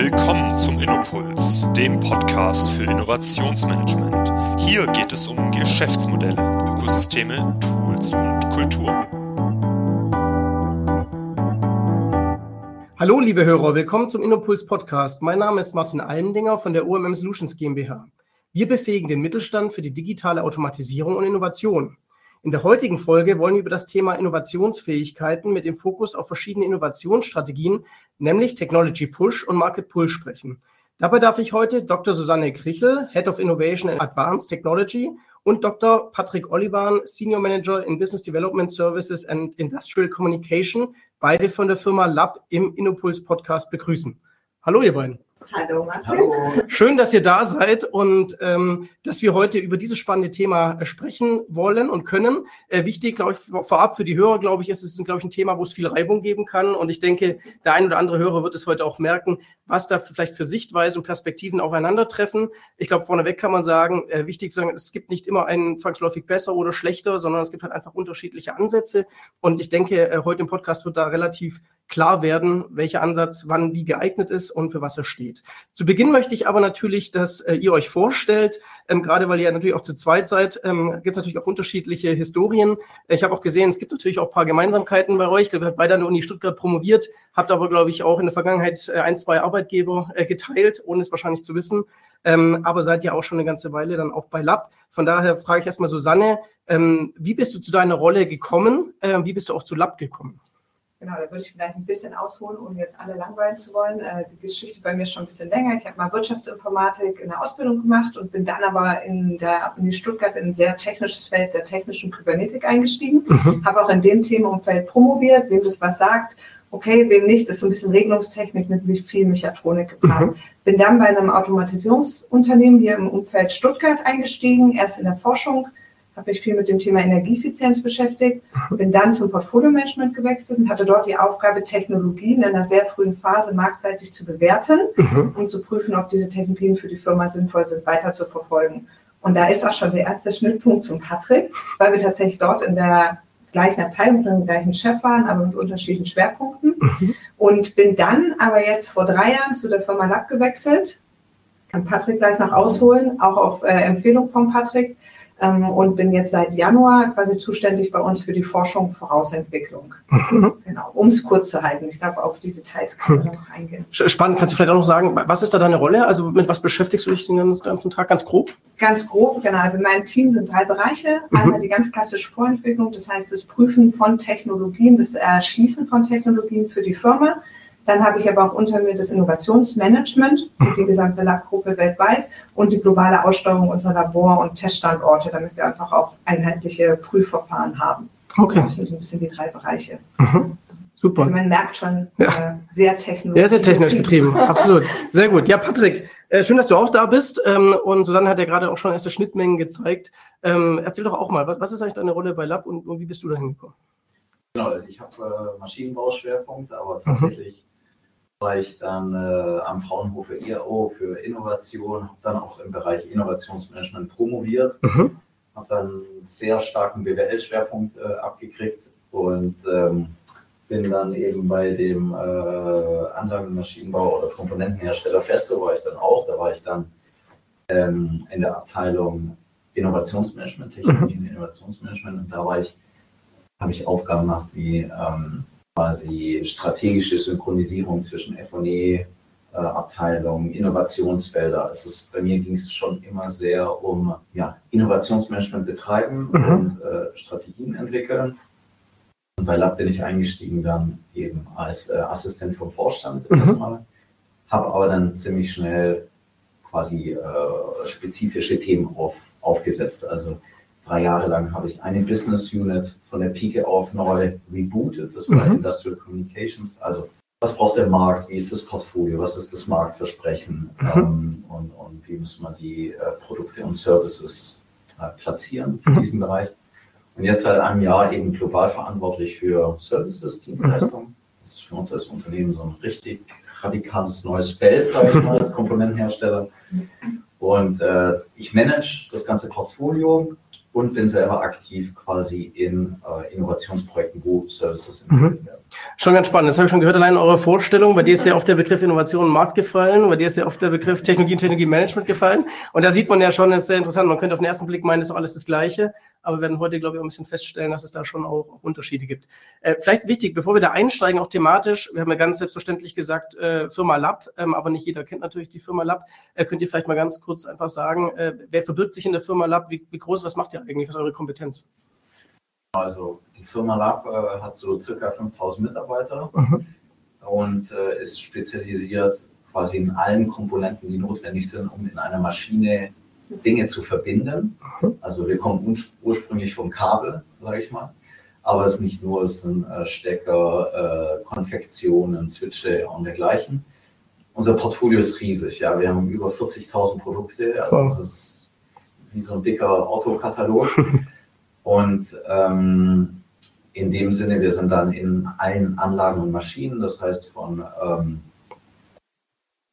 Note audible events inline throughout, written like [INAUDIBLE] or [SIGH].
Willkommen zum Innopuls, dem Podcast für Innovationsmanagement. Hier geht es um Geschäftsmodelle, Ökosysteme, Tools und Kultur. Hallo, liebe Hörer, willkommen zum Innopuls Podcast. Mein Name ist Martin Almendinger von der OMM Solutions GmbH. Wir befähigen den Mittelstand für die digitale Automatisierung und Innovation. In der heutigen Folge wollen wir über das Thema Innovationsfähigkeiten mit dem Fokus auf verschiedene Innovationsstrategien, nämlich Technology Push und Market Pull sprechen. Dabei darf ich heute Dr. Susanne Krichel, Head of Innovation and Advanced Technology und Dr. Patrick Olivan, Senior Manager in Business Development Services and Industrial Communication, beide von der Firma Lab im Innopuls Podcast begrüßen. Hallo, ihr beiden. Hallo Martin. Schön, dass ihr da seid und ähm, dass wir heute über dieses spannende Thema äh, sprechen wollen und können. Äh, wichtig, glaube ich, vorab für die Hörer, glaube ich, ist es, glaube ich, ein Thema, wo es viel Reibung geben kann. Und ich denke, der ein oder andere Hörer wird es heute auch merken, was da vielleicht für Sichtweisen und Perspektiven aufeinandertreffen. Ich glaube, vorneweg kann man sagen, äh, wichtig zu sagen, es gibt nicht immer einen zwangsläufig besser oder schlechter, sondern es gibt halt einfach unterschiedliche Ansätze. Und ich denke, äh, heute im Podcast wird da relativ klar werden, welcher Ansatz wann wie geeignet ist und für was er steht. Zu Beginn möchte ich aber natürlich, dass äh, ihr euch vorstellt, ähm, gerade weil ihr natürlich auch zu zweit seid, ähm, gibt es natürlich auch unterschiedliche Historien. Ich habe auch gesehen, es gibt natürlich auch ein paar Gemeinsamkeiten bei euch. Ihr habt beide an der Uni Stuttgart promoviert, habt aber, glaube ich, auch in der Vergangenheit äh, ein, zwei Arbeitgeber äh, geteilt, ohne es wahrscheinlich zu wissen. Ähm, aber seid ja auch schon eine ganze Weile dann auch bei Lab. Von daher frage ich erstmal Susanne, ähm, wie bist du zu deiner Rolle gekommen? Ähm, wie bist du auch zu Lab gekommen? Genau, da würde ich vielleicht ein bisschen ausholen, um jetzt alle langweilen zu wollen. Äh, die Geschichte bei mir ist schon ein bisschen länger. Ich habe mal Wirtschaftsinformatik in der Ausbildung gemacht und bin dann aber in der Uni Stuttgart in ein sehr technisches Feld der technischen Kybernetik eingestiegen. Mhm. Habe auch in dem Themenumfeld promoviert, wem das was sagt. Okay, wem nicht, das ist so ein bisschen Regelungstechnik mit viel Mechatronik geplant. Mhm. Bin dann bei einem Automatisierungsunternehmen hier im Umfeld Stuttgart eingestiegen, erst in der Forschung, habe mich viel mit dem Thema Energieeffizienz beschäftigt, bin dann zum Portfolio-Management gewechselt und hatte dort die Aufgabe, Technologien in einer sehr frühen Phase marktseitig zu bewerten mhm. und zu prüfen, ob diese Technologien für die Firma sinnvoll sind, weiter zu verfolgen. Und da ist auch schon der erste Schnittpunkt zum Patrick, weil wir tatsächlich dort in der gleichen Abteilung mit dem gleichen Chef waren, aber mit unterschiedlichen Schwerpunkten. Mhm. Und bin dann aber jetzt vor drei Jahren zu der Firma Lab gewechselt. Kann Patrick gleich noch ausholen, auch auf äh, Empfehlung von Patrick ähm, und bin jetzt seit Januar quasi zuständig bei uns für die Forschung Vorausentwicklung. Mhm. Genau, um es kurz zu halten. Ich glaube, auf die Details kann man mhm. noch eingehen. Spannend, kannst du vielleicht auch noch sagen, was ist da deine Rolle? Also mit was beschäftigst du dich den ganzen Tag ganz grob? Ganz grob, genau. Also mein Team sind drei Bereiche. Mhm. Einmal die ganz klassische Vorentwicklung, das heißt das Prüfen von Technologien, das Erschließen von Technologien für die Firma. Dann habe ich aber auch unter mir das Innovationsmanagement für die gesamte Lab-Gruppe weltweit und die globale Aussteuerung unserer Labor- und Teststandorte, damit wir einfach auch einheitliche Prüfverfahren haben. Okay. Das sind so ein bisschen die drei Bereiche. Mhm. Super. Also man merkt schon, ja. äh, sehr technisch. Ja, sehr technisch getrieben, [LAUGHS] absolut. Sehr gut. Ja, Patrick, äh, schön, dass du auch da bist. Ähm, und Susanne hat ja gerade auch schon erste Schnittmengen gezeigt. Ähm, erzähl doch auch mal, was, was, ist eigentlich deine Rolle bei Lab und, und wie bist du da hingekommen? Genau, also ich habe äh, Maschinenbauschwerpunkt, aber mhm. tatsächlich war ich dann äh, am Fraunhofer IAO für Innovation, habe dann auch im Bereich Innovationsmanagement promoviert, mhm. habe dann einen sehr starken BWL-Schwerpunkt äh, abgekriegt und ähm, bin dann eben bei dem äh, Anlagenmaschinenbau oder Komponentenhersteller Festo war ich dann auch, da war ich dann ähm, in der Abteilung Innovationsmanagement, Technologien, mhm. Innovationsmanagement und da war ich, habe ich Aufgaben gemacht wie ähm, quasi strategische Synchronisierung zwischen FE, äh, Innovationsfelder. Es ist, bei mir ging es schon immer sehr um ja, Innovationsmanagement betreiben mhm. und äh, Strategien entwickeln. Und bei Lab bin ich eingestiegen dann eben als äh, Assistent vom Vorstand mhm. erstmal, habe aber dann ziemlich schnell quasi äh, spezifische Themen auf, aufgesetzt. Also drei Jahre lang habe ich eine Business Unit von der Pike auf neu rebootet. Das war mhm. Industrial Communications. Also was braucht der Markt? Wie ist das Portfolio? Was ist das Marktversprechen? Mhm. Ähm, und, und, wie muss man die äh, Produkte und Services äh, platzieren für mhm. diesen Bereich? Und jetzt seit einem Jahr eben global verantwortlich für Services, Dienstleistungen. Mhm. Das ist für uns als Unternehmen so ein richtig radikales neues Feld, sage ich mal, als [LAUGHS] Komponentenhersteller. Und äh, ich manage das ganze Portfolio und bin selber aktiv quasi in äh, Innovationsprojekten, wo Services entwickelt mhm. werden. Schon ganz spannend. Das habe ich schon gehört, allein in eurer Vorstellung. Bei dir ist ja oft der Begriff Innovation und Markt gefallen. Bei dir ist ja oft der Begriff Technologie und Technologiemanagement gefallen. Und da sieht man ja schon, das ist sehr interessant. Man könnte auf den ersten Blick meinen, das ist alles das Gleiche. Aber wir werden heute, glaube ich, auch ein bisschen feststellen, dass es da schon auch, auch Unterschiede gibt. Äh, vielleicht wichtig, bevor wir da einsteigen, auch thematisch, wir haben ja ganz selbstverständlich gesagt, äh, Firma Lab, ähm, aber nicht jeder kennt natürlich die Firma Lab. Äh, könnt ihr vielleicht mal ganz kurz einfach sagen, äh, wer verbirgt sich in der Firma Lab? Wie, wie groß, was macht ihr eigentlich? Was ist eure Kompetenz? Also die Firma Lab äh, hat so circa 5000 Mitarbeiter mhm. und äh, ist spezialisiert quasi in allen Komponenten, die notwendig sind, um in einer Maschine Dinge zu verbinden. Mhm. Also wir kommen ursprünglich vom Kabel, sage ich mal. Aber es ist nicht nur, es sind äh, Stecker, äh, Konfektionen, Switche und dergleichen. Unser Portfolio ist riesig. Ja, wir haben über 40.000 Produkte. Also es ist wie so ein dicker Autokatalog. [LAUGHS] Und ähm, in dem Sinne, wir sind dann in allen Anlagen und Maschinen, das heißt von ähm,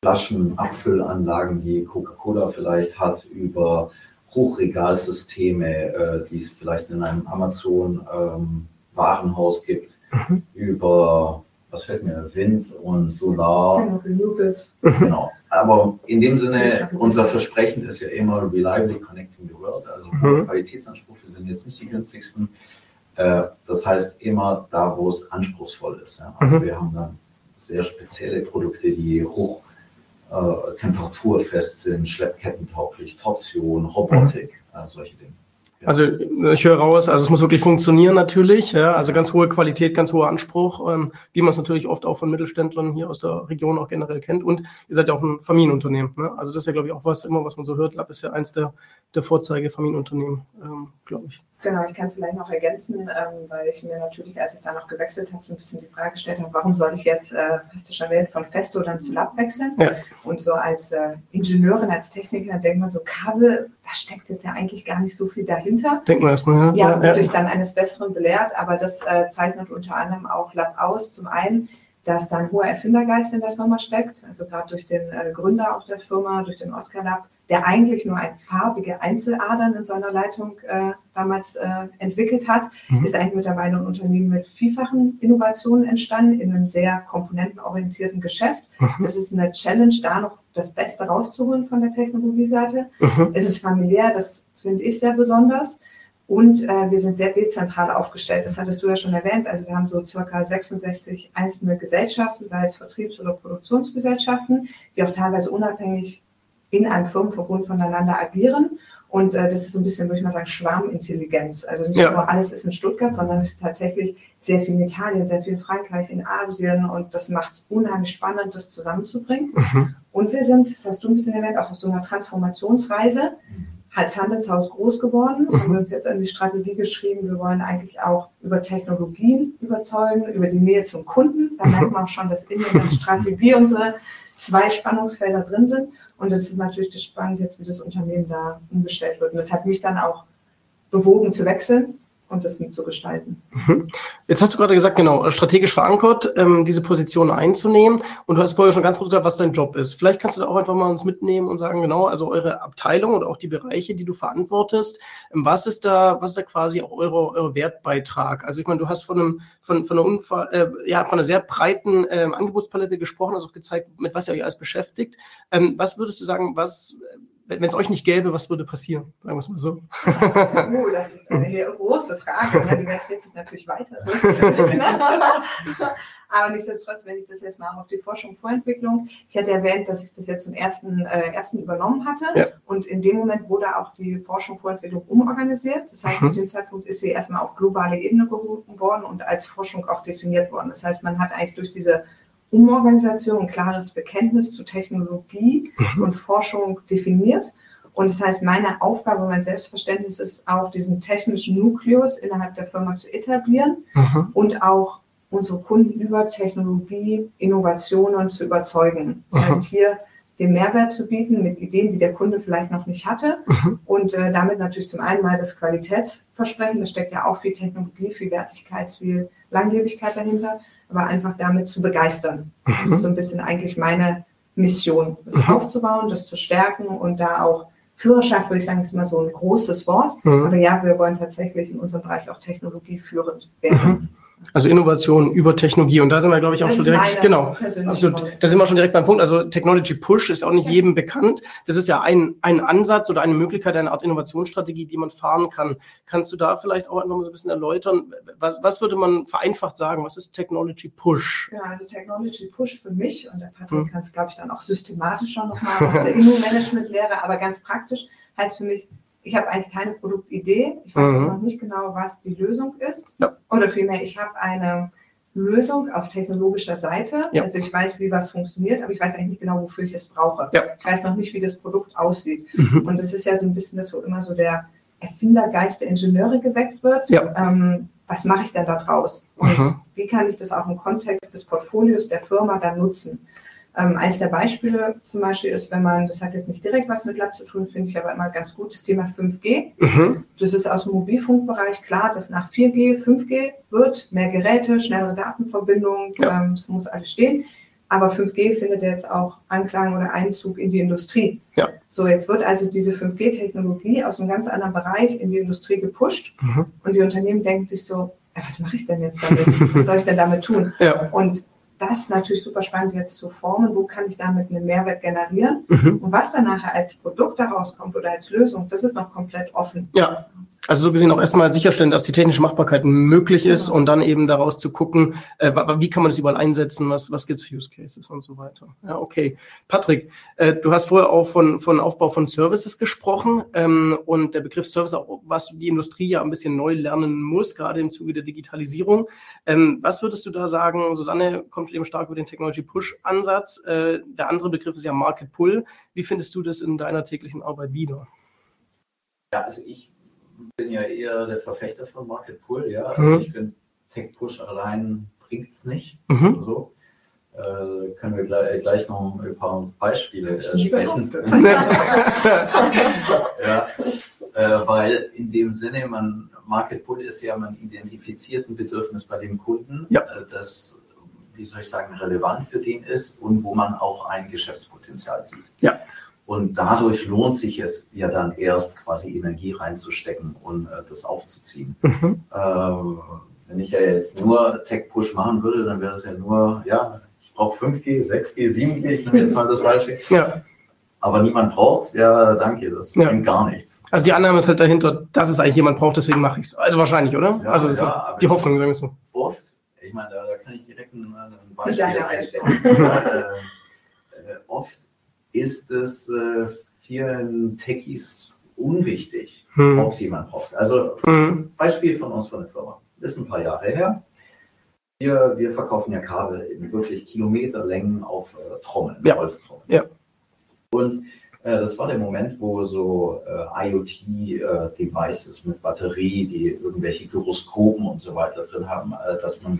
Flaschen, Abfüllanlagen, die Coca-Cola vielleicht hat, über Hochregalsysteme, äh, die es vielleicht in einem Amazon-Warenhaus ähm, gibt, mhm. über, was fällt mir, Wind und Solar. Genau, genau. Aber in dem Sinne, unser Versprechen ist ja immer reliably connecting the world, also mhm. Qualitätsansprüche sind jetzt nicht die günstigsten. Äh, das heißt immer da, wo es anspruchsvoll ist. Also mhm. wir haben dann sehr spezielle Produkte, die hoch äh, temperaturfest sind, schleppkettentauglich, Torsion, Robotik, mhm. äh, solche Dinge. Also ich höre raus, also es muss wirklich funktionieren natürlich, ja, also ganz hohe Qualität, ganz hoher Anspruch, ähm, wie man es natürlich oft auch von Mittelständlern hier aus der Region auch generell kennt. Und ihr seid ja auch ein Familienunternehmen, ne? also das ist ja glaube ich auch was immer, was man so hört. Lab ist ja eins der, der Vorzeige-Familienunternehmen, ähm, glaube ich. Genau, ich kann vielleicht noch ergänzen, ähm, weil ich mir natürlich, als ich da noch gewechselt habe, so ein bisschen die Frage gestellt habe, warum soll ich jetzt, äh, hast du schon erwähnt, von Festo dann zu Lab wechseln? Ja. Und so als äh, Ingenieurin, als Techniker denkt man so, Kabel, da steckt jetzt ja eigentlich gar nicht so viel dahinter. Denkt man erstmal, ja. Ja, wurde ich dann eines Besseren belehrt, aber das äh, zeichnet unter anderem auch Lab aus. Zum einen, dass da ein hoher Erfindergeist in der Firma steckt, also gerade durch den äh, Gründer auch der Firma, durch den Oscar Lab, der eigentlich nur ein farbige Einzeladern in seiner Leitung äh, damals äh, entwickelt hat, mhm. ist eigentlich mittlerweile ein Unternehmen mit vielfachen Innovationen entstanden, in einem sehr komponentenorientierten Geschäft. Mhm. Das ist eine Challenge, da noch das Beste rauszuholen von der Technologieseite. Mhm. Es ist familiär, das finde ich sehr besonders. Und äh, wir sind sehr dezentral aufgestellt. Das hattest du ja schon erwähnt. Also wir haben so circa 66 einzelne Gesellschaften, sei es Vertriebs- oder Produktionsgesellschaften, die auch teilweise unabhängig in einem Firmenverbund voneinander agieren. Und äh, das ist so ein bisschen, würde ich mal sagen, Schwarmintelligenz. Also nicht ja. nur alles ist in Stuttgart, sondern es ist tatsächlich sehr viel in Italien, sehr viel in Frankreich, in Asien. Und das macht es unheimlich spannend, das zusammenzubringen. Mhm. Und wir sind, das hast du ein bisschen erwähnt, auch auf so einer Transformationsreise als Handelshaus groß geworden. Mhm. Haben wir uns jetzt an die Strategie geschrieben, wir wollen eigentlich auch über Technologien überzeugen, über die Nähe zum Kunden. Da mhm. merkt man auch schon, dass in der Strategie unsere zwei Spannungsfelder drin sind. Und es ist natürlich spannend jetzt, wie das Unternehmen da umgestellt wird. Und das hat mich dann auch bewogen zu wechseln und das mitzugestalten. Mhm. Jetzt hast du gerade gesagt, genau, strategisch verankert, ähm, diese Position einzunehmen. Und du hast vorher schon ganz kurz gesagt, was dein Job ist. Vielleicht kannst du da auch einfach mal uns mitnehmen und sagen, genau, also eure Abteilung oder auch die Bereiche, die du verantwortest, ähm, was ist da, was ist da quasi auch eure, eure Wertbeitrag? Also ich meine, du hast von einem, von, von einer Unfall, äh, ja, von einer sehr breiten ähm, Angebotspalette gesprochen, also gezeigt, mit was ihr euch alles beschäftigt. Ähm, was würdest du sagen, was wenn es euch nicht gäbe, was würde passieren? Sagen wir es mal so. Oh, das ist eine [LAUGHS] große Frage. Die Welt dreht sich natürlich weiter. [LAUGHS] Aber nichtsdestotrotz, wenn ich das jetzt mal auf die Forschung Vorentwicklung, ich hatte erwähnt, dass ich das jetzt zum ersten, äh, ersten übernommen hatte. Ja. Und in dem Moment wurde auch die Forschung Vorentwicklung umorganisiert. Das heißt, mhm. zu dem Zeitpunkt ist sie erstmal auf globale Ebene gehoben worden und als Forschung auch definiert worden. Das heißt, man hat eigentlich durch diese Umorganisation ein klares Bekenntnis zu Technologie mhm. und Forschung definiert. Und das heißt, meine Aufgabe, mein Selbstverständnis ist auch, diesen technischen Nukleus innerhalb der Firma zu etablieren mhm. und auch unsere Kunden über Technologie, Innovationen zu überzeugen. Das mhm. heißt, hier den Mehrwert zu bieten mit Ideen, die der Kunde vielleicht noch nicht hatte. Mhm. Und äh, damit natürlich zum einen mal das Qualitätsversprechen, da steckt ja auch viel Technologie, viel Wertigkeit, viel Langlebigkeit dahinter aber einfach damit zu begeistern. Mhm. Das ist so ein bisschen eigentlich meine Mission, das mhm. aufzubauen, das zu stärken und da auch Führerschaft, würde ich sagen, ist immer so ein großes Wort. Mhm. Aber ja, wir wollen tatsächlich in unserem Bereich auch technologieführend werden. Also Innovation über Technologie. Und da sind wir, glaube ich, auch Das schon direkt, genau. Absolut. Da sind wir schon direkt beim Punkt. Also Technology Push ist auch nicht jedem bekannt. Das ist ja ein, ein Ansatz oder eine Möglichkeit, eine Art Innovationsstrategie, die man fahren kann. Kannst du da vielleicht auch einfach mal so ein bisschen erläutern? Was, was würde man vereinfacht sagen? Was ist Technology Push? Genau, also Technology Push für mich und der Patrick Mhm. kann es, glaube ich, dann auch systematischer nochmal aus der Immo-Management-Lehre, aber ganz praktisch heißt für mich, ich habe eigentlich keine Produktidee, ich weiß Mhm. auch noch nicht genau, was die Lösung ist. Ja. Oder vielmehr, ich habe eine Lösung auf technologischer Seite. Ja. Also ich weiß, wie was funktioniert, aber ich weiß eigentlich nicht genau, wofür ich es brauche. Ja. Ich weiß noch nicht, wie das Produkt aussieht. Mhm. Und das ist ja so ein bisschen, dass so immer so der Erfindergeist der Ingenieure geweckt wird. Ähm, was mache ich denn da draus? Und Mhm. wie kann ich das auch im Kontext des Portfolios der Firma dann nutzen? Ähm, eines der Beispiele zum Beispiel ist, wenn man, das hat jetzt nicht direkt was mit Lab zu tun, finde ich aber immer ganz gut, das Thema 5G. Mhm. Das ist aus dem Mobilfunkbereich klar, dass nach 4G 5G wird, mehr Geräte, schnellere Datenverbindungen, Ja. ähm, das muss alles stehen. Aber 5G findet jetzt auch Anklang oder Einzug in die Industrie. Ja. So, jetzt wird also diese 5G-Technologie aus einem ganz anderen Bereich in die Industrie gepusht Mhm. und die Unternehmen denken sich so, ja, was mache ich denn jetzt damit? Was soll ich denn damit tun? Ja. Und das ist natürlich super spannend jetzt zu formen. Wo kann ich damit einen Mehrwert generieren? Mhm. Und was dann nachher als Produkt daraus kommt oder als Lösung, das ist noch komplett offen. Ja. Also so gesehen auch erstmal sicherstellen, dass die technische Machbarkeit möglich ist und dann eben daraus zu gucken, äh, wie kann man das überall einsetzen, was, was gibt es für Use Cases und so weiter. Ja, okay. Patrick, äh, du hast vorher auch von, von Aufbau von Services gesprochen ähm, und der Begriff Service auch, was die Industrie ja ein bisschen neu lernen muss, gerade im Zuge der Digitalisierung. Ähm, was würdest du da sagen? Susanne kommt eben stark über den Technology Push Ansatz. Äh, der andere Begriff ist ja Market Pull. Wie findest du das in deiner täglichen Arbeit wieder? Ja, also ich bin ja eher der Verfechter von Market Pull, ja. Also Mhm. ich finde, Tech Push allein bringt es nicht. Mhm. So. Äh, können wir gleich, gleich noch ein paar Beispiele äh, sprechen. [LAUGHS] [LAUGHS] ja, äh, weil in dem Sinne, man Market Pull ist ja, man identifiziert ein Bedürfnis bei dem Kunden, Ja. äh, das, wie soll ich sagen, relevant für den ist und wo man auch ein Geschäftspotenzial sieht. Ja. Und dadurch lohnt sich es ja dann erst quasi Energie reinzustecken und äh, das aufzuziehen. Mhm. Ähm, wenn ich ja jetzt nur Tech-Push machen würde, dann wäre das ja nur, ja, ich brauche 5G, 6G, 7G, ich nehme jetzt mal das Beispiel. Ja. Aber niemand braucht es, ja, danke, das Ja. bringt gar nichts. Also die Annahme ist halt dahinter, dass es eigentlich jemand braucht, deswegen mache ich es. Also wahrscheinlich, oder? Ja, also ja, die Hoffnung, sagen wir so. Oft, ich meine, da, da kann ich direkt ein, ein Beispiel einstellen. [LAUGHS] äh, äh, ist es äh, vielen Techies unwichtig, Hm. ob es jemand braucht. Also Hm. Beispiel von uns von der Firma. Ist ein paar Jahre her. Wir, wir verkaufen ja Kabel in wirklich Kilometerlängen auf äh, Trommeln, Ja. Holztrommeln. Ja. Und äh, das war der Moment, wo so äh, IoT-Devices mit Batterie, die irgendwelche Gyroskopen und so weiter drin haben, äh, dass man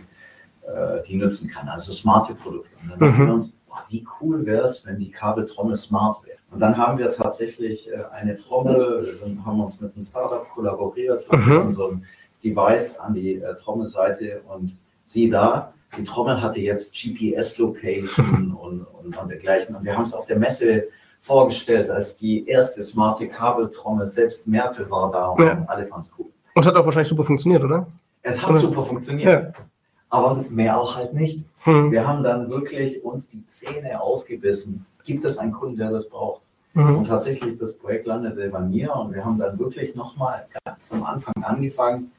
äh, die nutzen kann. Also smarte Produkte. Und dann Mhm. wir uns, wie cool wäre es, wenn die Kabeltrommel smart wäre. Und dann haben wir tatsächlich äh, eine Trommel, haben uns mit einem Startup kollaboriert, haben Mhm. so ein Device an die äh, Trommelseite und sieh da, die Trommel hatte jetzt GPS-Location [LAUGHS] und, und, und dergleichen. Und wir haben es auf der Messe vorgestellt als die erste smarte Kabeltrommel. Selbst Merkel war da und Ja. alle fanden es cool. Und es hat auch wahrscheinlich super funktioniert, oder? Es hat Oder? super funktioniert, aber mehr auch halt nicht. Hm. Wir haben dann wirklich uns die Zähne ausgebissen. Gibt es einen Kunden, der das braucht? Mhm. Und tatsächlich, das Projekt landete bei mir und wir haben dann wirklich nochmal ganz am Anfang angefangen,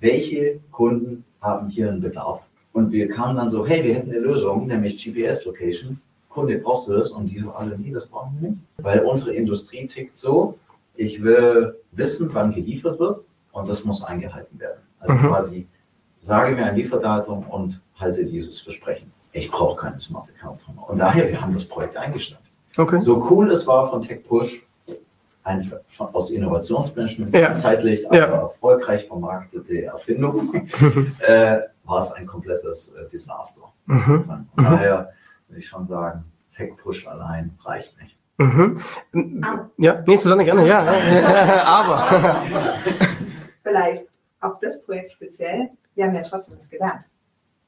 welche Kunden haben hier einen Bedarf? Und wir kamen dann so, hey, wir hätten eine Lösung, nämlich GPS-Location. Kunde, brauchst du das? Und die so alle, nee, das brauchen wir nicht. Weil unsere Industrie tickt so, ich will wissen, wann geliefert wird und das muss eingehalten werden. Also Mhm. quasi, sage mir ein Lieferdatum und halte dieses Versprechen. Ich brauche keine smarte Karte. Und daher, wir haben das Projekt eingestampft. Okay. So cool es war von TechPush, ein, von, aus Innovationsmanagement, Ja. zeitlich, aber Ja. erfolgreich vermarktete Erfindung, [LAUGHS] äh, war es ein komplettes äh, Desaster. Mhm. Von daher würde ich schon sagen, TechPush allein reicht nicht. Mhm. Ja, nee, Susanne, gerne, ja. [LAUGHS] [LAUGHS] Aber. Vielleicht auf das Projekt speziell, wir haben ja trotzdem was gelernt.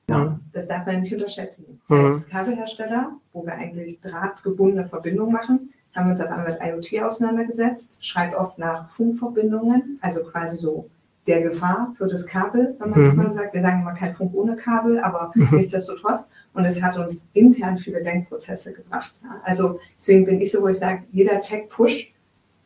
Ja. Das darf man nicht unterschätzen. Mhm. Als Kabelhersteller, wo wir eigentlich drahtgebundene Verbindungen machen, haben wir uns auf einmal mit IoT auseinandergesetzt, schreit oft nach Funkverbindungen, also quasi so der Gefahr für das Kabel, wenn man mhm. das mal sagt. Wir sagen immer kein Funk ohne Kabel, aber mhm. nichtsdestotrotz. Und es hat uns intern viele Denkprozesse gebracht. Also deswegen bin ich so, wo ich sage, jeder Tech-Push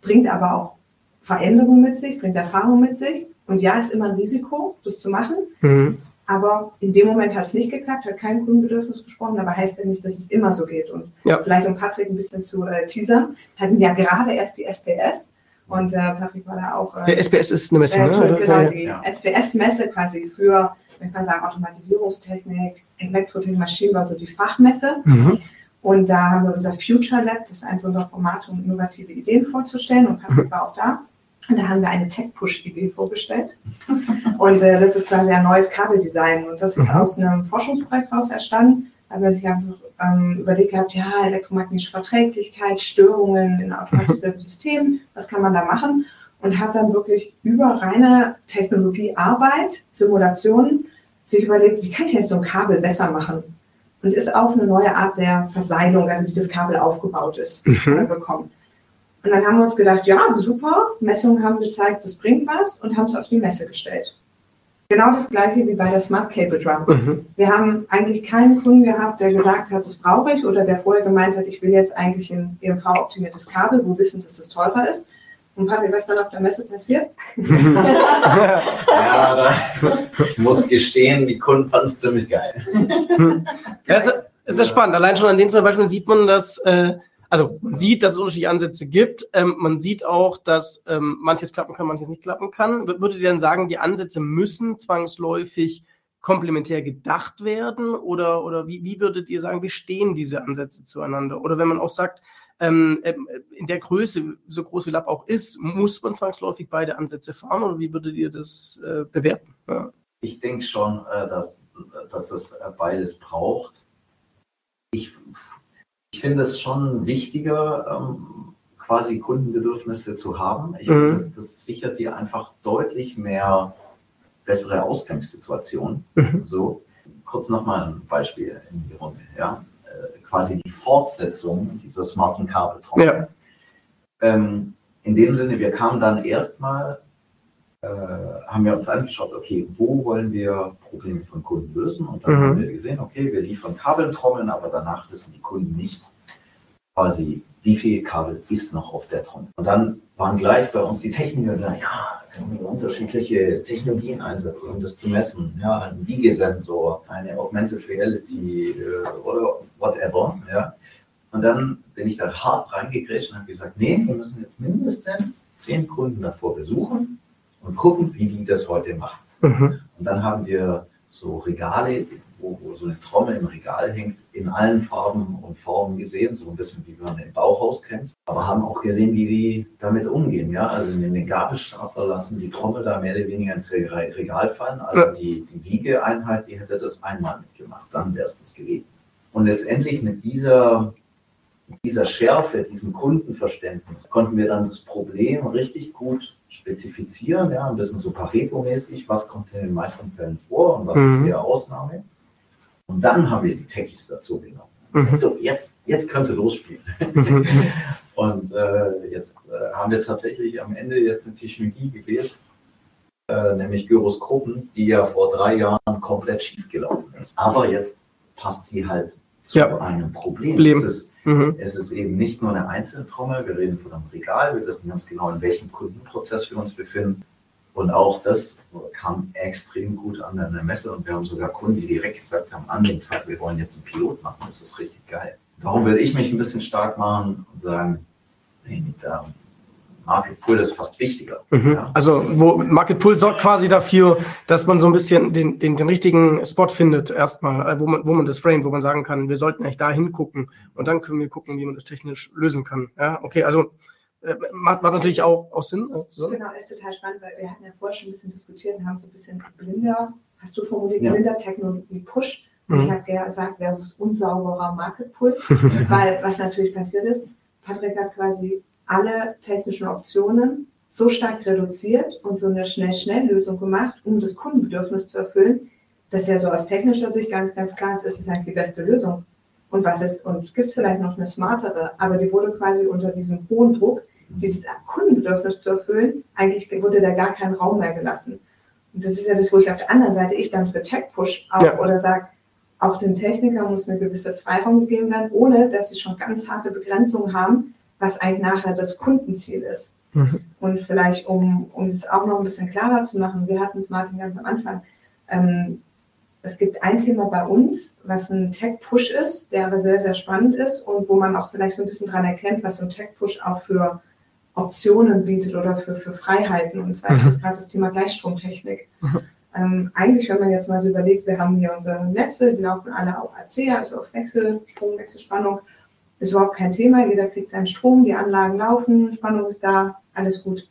bringt aber auch Veränderung mit sich, bringt Erfahrung mit sich. Und ja, ist immer ein Risiko, das zu machen. Mhm. Aber in dem Moment hat es nicht geklappt, hat kein Kundenbedürfnis gesprochen, aber heißt ja nicht, dass es immer so geht. Und ja. vielleicht um Patrick ein bisschen zu äh, teasern, hatten wir ja gerade erst die SPS und äh, Patrick war da auch. Äh, SPS ist eine Messe, äh, ne? Genau, die ja. SPS-Messe quasi für, wenn man sagen, Automatisierungstechnik, Elektrotechnik, Maschinenbau, so die Fachmesse. Mhm. Und da haben wir unser Future Lab, das ist eins unserer Formate, um innovative Ideen vorzustellen. Und Patrick mhm. war auch da. Und da haben wir eine Tech-Push-Idee vorgestellt. [LAUGHS] Und äh, das ist quasi ein neues Kabeldesign. Und das ist mhm. aus einem Forschungsprojekt raus entstanden. Da haben wir sich einfach ähm, überlegt gehabt, ja, elektromagnetische Verträglichkeit, Störungen in automatisierten mhm. Systemen, was kann man da machen? Und hat dann wirklich über reine Technologiearbeit, Simulationen, sich überlegt, wie kann ich jetzt so ein Kabel besser machen? Und ist auf eine neue Art der Verseilung, also wie das Kabel aufgebaut ist, mhm. bekommen. Und dann haben wir uns gedacht, ja, super, Messungen haben gezeigt, das bringt was und haben es auf die Messe gestellt. Genau das gleiche wie bei der Smart Cable Drum. Mhm. Wir haben eigentlich keinen Kunden gehabt, der gesagt hat, das brauche ich oder der vorher gemeint hat, ich will jetzt eigentlich ein EMV-optimiertes Kabel, wo wissen, dass das teurer ist. Und Patrick, was dann auf der Messe passiert? [LAUGHS] ja, da, ich muss gestehen, die Kunden fanden es ziemlich geil. [LAUGHS] Ja, es ist ja spannend. Allein schon an den zwei Beispielen sieht man, dass äh, also man sieht, dass es unterschiedliche Ansätze gibt. Ähm, man sieht auch, dass ähm, manches klappen kann, manches nicht klappen kann. Würdet ihr dann sagen, die Ansätze müssen zwangsläufig komplementär gedacht werden? Oder, oder wie, wie würdet ihr sagen, wie stehen diese Ansätze zueinander? Oder wenn man auch sagt, ähm, äh, in der Größe, so groß wie Lab auch ist, muss man zwangsläufig beide Ansätze fahren? Oder wie würdet ihr das äh, bewerten? Ja. Ich denke schon, äh, dass, dass es äh, beides braucht. Ich ich finde es schon wichtiger, ähm, quasi Kundenbedürfnisse zu haben. Ich mhm. finde, das, das, sichert dir einfach deutlich mehr bessere Ausgangssituationen. Mhm. So, kurz nochmal ein Beispiel in die Runde. Ja? Äh, quasi die Fortsetzung dieser smarten Kabeltrommel. Ja. Ähm, in dem Sinne, wir kamen dann erstmal äh, haben wir uns angeschaut, okay, wo wollen wir Probleme von Kunden lösen? Und dann mhm. haben wir gesehen, okay, wir liefern Kabeltrommeln, aber danach wissen die Kunden nicht quasi, wie viel Kabel ist noch auf der Trommel. Und dann waren gleich bei uns die Techniker, die ja, können wir unterschiedliche Technologien einsetzen, um das zu messen. Ja, ein Wiegesensor, eine Augmented Reality äh, oder whatever. Ja. Und dann bin ich da hart reingegrätscht und habe gesagt, nee, wir müssen jetzt mindestens zehn Kunden davor besuchen und gucken, wie die das heute machen. Mhm. Und dann haben wir so Regale, wo, wo, so eine Trommel im Regal hängt, in allen Farben und Formen gesehen, so ein bisschen wie man den Bauhaus kennt, aber haben auch gesehen, wie die damit umgehen. Ja? Also in den Gabelstapler lassen die Trommel da mehr oder weniger ins Regal fallen. Also die, die Wiegeeinheit, die hätte das einmal mitgemacht, dann wäre es das gewesen. Und letztendlich mit dieser dieser Schärfe, diesem Kundenverständnis, konnten wir dann das Problem richtig gut spezifizieren, ja, ein bisschen so Pareto-mäßig, was kommt in den meisten Fällen vor und was mhm. ist eher Ausnahme. Und dann haben wir die Techies dazu genommen. Mhm. So, jetzt, jetzt könnte losspielen. Mhm. [LAUGHS] und äh, jetzt äh, haben wir tatsächlich am Ende jetzt eine Technologie gewählt, äh, nämlich Gyroskopen, die ja vor drei Jahren komplett schief gelaufen ist. Aber jetzt passt sie halt zu ja. einem Problem. Problem. Es, ist, mhm. es ist eben nicht nur eine Einzeltrommel, wir reden von einem Regal, wir wissen ganz genau, in welchem Kundenprozess wir uns befinden. Und auch das kam extrem gut an der Messe und wir haben sogar Kunden, die direkt gesagt haben, an dem Tag, wir wollen jetzt einen Pilot machen, das ist richtig geil. Darum würde ich mich ein bisschen stark machen und sagen, nee, da Market Pull ist fast wichtiger. Mhm. Ja. Also wo Market Pull sorgt quasi dafür, dass man so ein bisschen den, den, den richtigen Spot findet, erstmal, äh, wo man, wo man das frame, wo man sagen kann, wir sollten eigentlich da hingucken und dann können wir gucken, wie man das technisch lösen kann. Ja, okay, also äh, macht, macht natürlich auch, auch Sinn. Äh, genau, ist total spannend, weil wir hatten ja vorher schon ein bisschen diskutiert und haben so ein bisschen blinder, hast du formuliert, ja. blinder Technologie Push. Mhm. Ich habe gesagt, versus unsauberer Market Pull, [LAUGHS] weil was natürlich passiert ist, Patrick hat quasi alle technischen Optionen so stark reduziert und so eine Schnell-Schnell-Lösung gemacht, um das Kundenbedürfnis zu erfüllen, dass ja so aus technischer Sicht ganz, ganz klar ist, ist es eigentlich die beste Lösung. und was ist, und gibt es vielleicht noch eine smartere, aber die wurde quasi unter diesem hohen Druck, dieses Kundenbedürfnis zu erfüllen, eigentlich wurde da gar kein Raum mehr gelassen. Und das ist ja das, wo ich auf der anderen Seite ich dann für Tech-Push auch ja. oder sage, auch den Technikern muss eine gewisse Freiraum gegeben werden, ohne dass sie schon ganz harte Begrenzungen haben, was eigentlich nachher das Kundenziel ist. Mhm. Und vielleicht, um, um das auch noch ein bisschen klarer zu machen, wir hatten es Martin ganz am Anfang, ähm, es gibt ein Thema bei uns, was ein Tech-Push ist, der aber sehr, sehr spannend ist und wo man auch vielleicht so ein bisschen dran erkennt, was so ein Tech-Push auch für Optionen bietet oder für, für Freiheiten. Und zwar mhm. ist das gerade das Thema Gleichstromtechnik. Mhm. Ähm, eigentlich, wenn man jetzt mal so überlegt, wir haben hier unsere Netze, die laufen alle auf AC, also auf Wechselstrom, Wechselspannung, ist überhaupt kein Thema. Jeder kriegt seinen Strom, die Anlagen laufen, Spannung ist da, alles gut.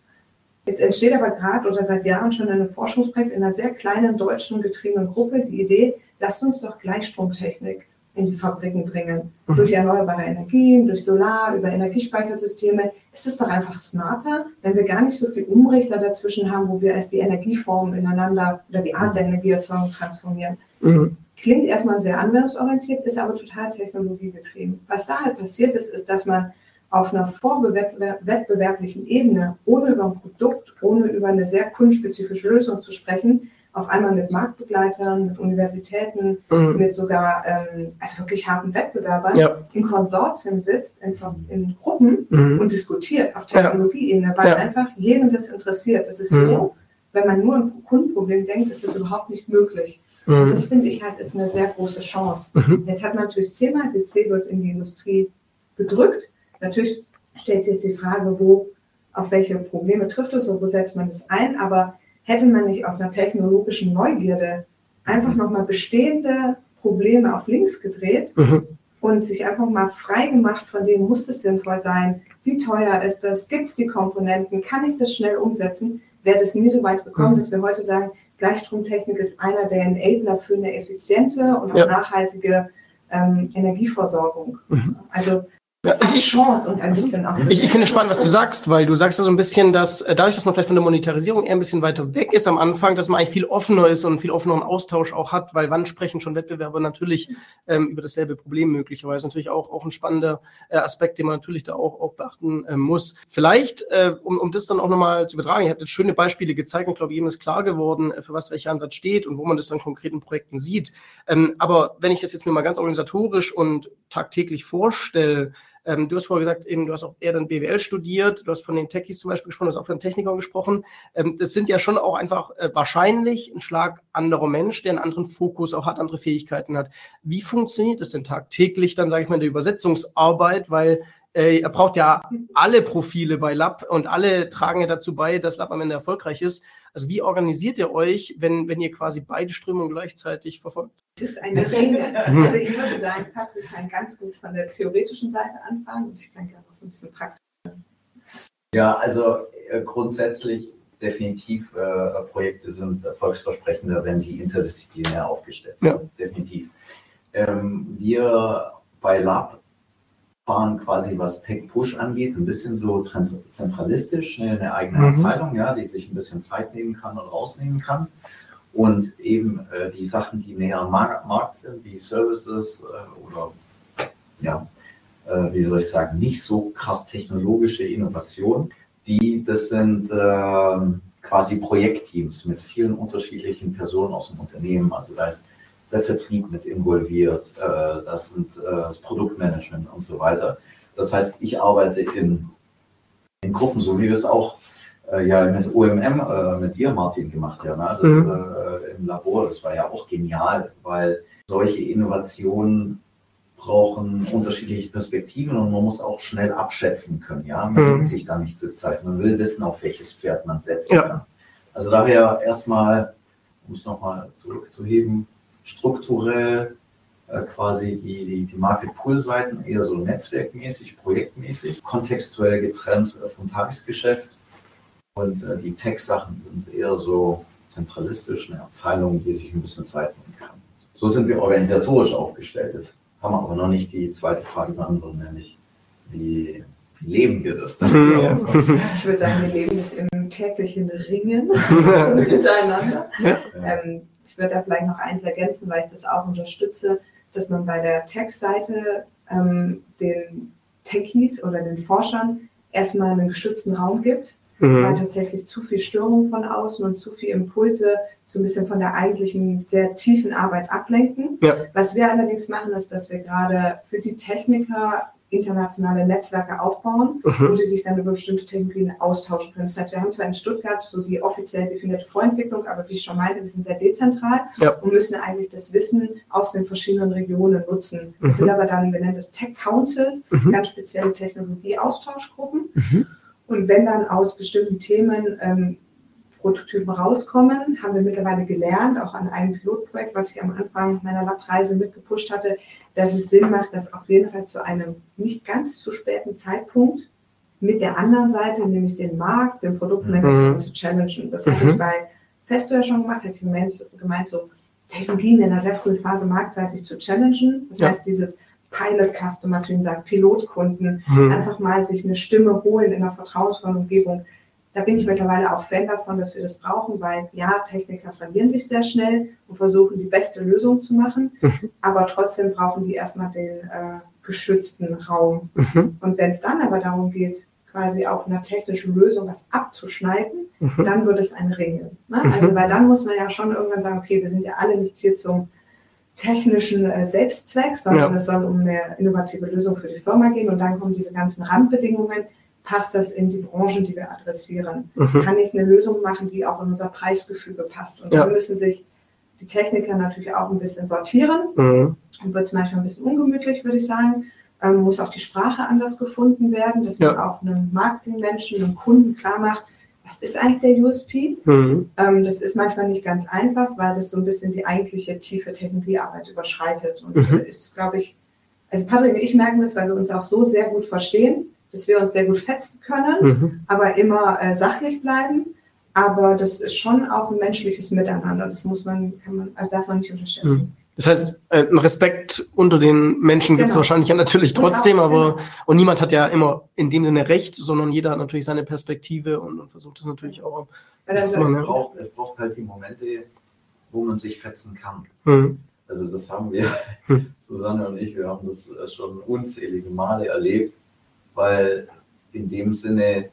Jetzt entsteht aber gerade oder seit Jahren schon ein Forschungsprojekt in einer sehr kleinen deutschen getriebenen Gruppe die Idee, lasst uns doch Gleichstromtechnik in die Fabriken bringen. Mhm. Durch erneuerbare Energien, durch Solar, über Energiespeichersysteme. Ist es doch einfach smarter, wenn wir gar nicht so viel Umrichter dazwischen haben, wo wir erst die Energieformen ineinander oder die Art der Energieerzeugung transformieren. Mhm. Klingt erstmal sehr anwendungsorientiert, ist aber total technologiegetrieben. Was da halt passiert ist, ist, dass man auf einer vorwettbewerblichen Ebene, ohne über ein Produkt, ohne über eine sehr kundenspezifische Lösung zu sprechen, auf einmal mit Marktbegleitern, mit Universitäten, mhm. mit sogar ähm, also wirklich harten Wettbewerbern ja. in Konsortien sitzt, in, in Gruppen mhm. und diskutiert auf Technologieebene, weil ja. einfach jedem das interessiert. Das ist mhm. so, wenn man nur ein Kundenproblem denkt, ist das überhaupt nicht möglich. Mhm. das finde ich halt ist eine sehr große Chance. Mhm. Jetzt hat man natürlich das Thema, DC wird in die Industrie gedrückt. Natürlich stellt sich jetzt die Frage, wo, auf welche Probleme trifft es und wo setzt man das ein, aber hätte man nicht aus einer technologischen Neugierde einfach nochmal bestehende Probleme auf links gedreht mhm. und sich einfach mal frei gemacht von dem, muss es sinnvoll sein, wie teuer ist das, gibt es die Komponenten, kann ich das schnell umsetzen, wäre das nie so weit gekommen, mhm. dass wir heute sagen, Gleichstromtechnik ist einer der Enabler für eine effiziente und auch ja. nachhaltige ähm, Energieversorgung. Mhm. Also ja, ich, Chance und ein bisschen auch. Ich, ich finde es spannend, was du sagst, weil du sagst ja so ein bisschen, dass äh, dadurch, dass man vielleicht von der Monetarisierung eher ein bisschen weiter weg ist am Anfang, dass man eigentlich viel offener ist und viel offeneren Austausch auch hat, weil wann sprechen schon Wettbewerber natürlich ähm, über dasselbe Problem möglicherweise. Natürlich auch, auch ein spannender äh, Aspekt, den man natürlich da auch, auch beachten äh, muss. Vielleicht, äh, um, um das dann auch nochmal zu übertragen, ich habe jetzt schöne Beispiele gezeigt und glaube, jedem ist klar geworden, äh, für was welcher Ansatz steht und wo man das dann konkret in Projekten sieht. Ähm, aber wenn ich das jetzt mir mal ganz organisatorisch und tagtäglich vorstelle, ähm, du hast vorher gesagt, eben, du hast auch eher dann BWL studiert, du hast von den Techies zum Beispiel gesprochen, du hast auch von den Technikern gesprochen. Ähm, das sind ja schon auch einfach äh, wahrscheinlich ein Schlag anderer Mensch, der einen anderen Fokus auch hat, andere Fähigkeiten hat. Wie funktioniert das denn tagtäglich dann, sage ich mal, in der Übersetzungsarbeit? Weil äh, er braucht ja alle Profile bei Lab und alle tragen ja dazu bei, dass Lab am Ende erfolgreich ist. Also wie organisiert ihr euch, wenn, wenn ihr quasi beide Strömungen gleichzeitig verfolgt? Es ist eine Ringe. [LAUGHS] Also ich würde sagen, Patrick kann ganz gut von der theoretischen Seite anfangen und ich kann gerne auch so ein bisschen praktisch. Ja, also äh, grundsätzlich definitiv äh, Projekte sind erfolgsversprechender, wenn sie interdisziplinär aufgestellt sind. Ja. Definitiv. Ähm, wir bei Lab fahren quasi, was Tech Push angeht, ein bisschen so zentralistisch, ne, eine eigene mhm. Abteilung, ja, die sich ein bisschen Zeit nehmen kann und rausnehmen kann. Und eben äh, die Sachen, die näher am Markt sind, wie Services äh, oder ja, äh, wie soll ich sagen, nicht so krass technologische Innovationen, die, das sind ähm, quasi Projektteams mit vielen unterschiedlichen Personen aus dem Unternehmen. Also da ist der Vertrieb mit involviert, äh, das sind äh, das Produktmanagement und so weiter. Das heißt, ich arbeite in, in Gruppen, so wie wir es auch äh, ja mit OMM, äh, mit dir, Martin, gemacht haben, ne? das, mhm. äh, im Labor. Das war ja auch genial, weil solche Innovationen brauchen unterschiedliche Perspektiven und man muss auch schnell abschätzen können. Ja, man mhm. sich da nicht zur Zeit. Man will wissen, auf welches Pferd man setzt. Ja. Also daher erstmal, um es nochmal zurückzuheben, strukturell äh, quasi die, die, die Market-Pull-Seiten eher so netzwerkmäßig, projektmäßig, kontextuell getrennt äh, vom Tagesgeschäft. Und äh, die Tech-Sachen sind eher so zentralistisch, eine Abteilung, die sich ein bisschen Zeit nehmen kann. So sind wir organisatorisch aufgestellt. Jetzt haben wir aber noch nicht die zweite Frage beantwortet, nämlich wie, leben wir das dann? ich würde sagen, wir leben es im täglichen Ringen [LAUGHS] [LAUGHS] miteinander. Ja. Ähm, würde da vielleicht noch eins ergänzen, weil ich das auch unterstütze. dass man bei der Tech-Seite ähm, den Techies oder den Forschern erstmal einen geschützten Raum gibt, mhm. weil tatsächlich zu viel Störung von außen und zu viel Impulse so ein bisschen von der eigentlichen sehr tiefen Arbeit ablenken. Ja. Was wir allerdings machen, ist, dass wir gerade für die Techniker internationale Netzwerke aufbauen, mhm. wo die sich dann über bestimmte Technologien austauschen können. Das heißt, wir haben zwar in Stuttgart so die offiziell definierte Vorentwicklung, aber wie ich schon meinte, wir sind sehr dezentral ja. und müssen eigentlich das Wissen aus den verschiedenen Regionen nutzen. Das mhm. sind aber dann, wir nennen das Tech Councils, mhm. ganz spezielle Technologie-Austauschgruppen. Mhm. Und wenn dann aus bestimmten Themen ähm, Prototypen rauskommen, haben wir mittlerweile gelernt, auch an einem Pilotprojekt, was ich am Anfang meiner Labreise mitgepusht hatte, dass es Sinn macht, das auf jeden Fall zu einem nicht ganz zu späten Zeitpunkt mit der anderen Seite, nämlich den Markt, den Produktmanager mhm. zu challengen. Das mhm. habe ich bei Festo ja schon gemacht, hätte ich gemeint, gemeint, so Technologien in einer sehr frühen Phase marktseitig zu challengen. Das ja. heißt, dieses Pilot Customers, wie man sagt, Pilotkunden, mhm. einfach mal sich eine Stimme holen in einer vertrauensvollen Umgebung, da bin ich mittlerweile auch Fan davon, dass wir das brauchen, weil ja, Techniker verlieren sich sehr schnell und versuchen die beste Lösung zu machen, mhm. aber trotzdem brauchen die erstmal den äh, geschützten Raum. Mhm. Und wenn es dann aber darum geht, quasi auf einer technischen Lösung was abzuschneiden, mhm. dann wird es ein Ringen. Ne? Mhm. Also weil dann muss man ja schon irgendwann sagen, okay, wir sind ja alle nicht hier zum technischen äh, Selbstzweck, sondern ja. es soll um eine innovative Lösung für die Firma gehen und dann kommen diese ganzen Randbedingungen, passt das in die Branchen, die wir adressieren? Mhm. Kann ich eine Lösung machen, die auch in unser Preisgefüge passt? Und ja. da müssen sich die Techniker natürlich auch ein bisschen sortieren. Mhm. Und wird es manchmal ein bisschen ungemütlich, würde ich sagen. Ähm, muss auch die Sprache anders gefunden werden, dass man auch einem Marketingmenschen, einem Kunden klar macht, was ist eigentlich der USP? Mhm. Ähm, das ist manchmal nicht ganz einfach, weil das so ein bisschen die eigentliche tiefe Technologiearbeit überschreitet. Und mhm. ist, glaube ich, also Patrick und ich merken das, weil wir uns auch so sehr gut verstehen dass wir uns sehr gut fetzen können, mhm. aber immer äh, sachlich bleiben. Aber das ist schon auch ein menschliches Miteinander. Das muss man, kann man, also darf man nicht unterschätzen. Mhm. Das heißt, äh, ein Respekt unter den Menschen gibt es genau. wahrscheinlich ja natürlich trotzdem, genau, aber genau. und niemand hat ja immer in dem Sinne recht, sondern jeder hat natürlich seine Perspektive und, und versucht es natürlich auch. Ja, es, braucht, es braucht halt die Momente, wo man sich fetzen kann. Mhm. Also das haben wir, mhm. [LAUGHS] Susanne und ich, wir haben das äh, schon unzählige Male erlebt, weil in dem Sinne,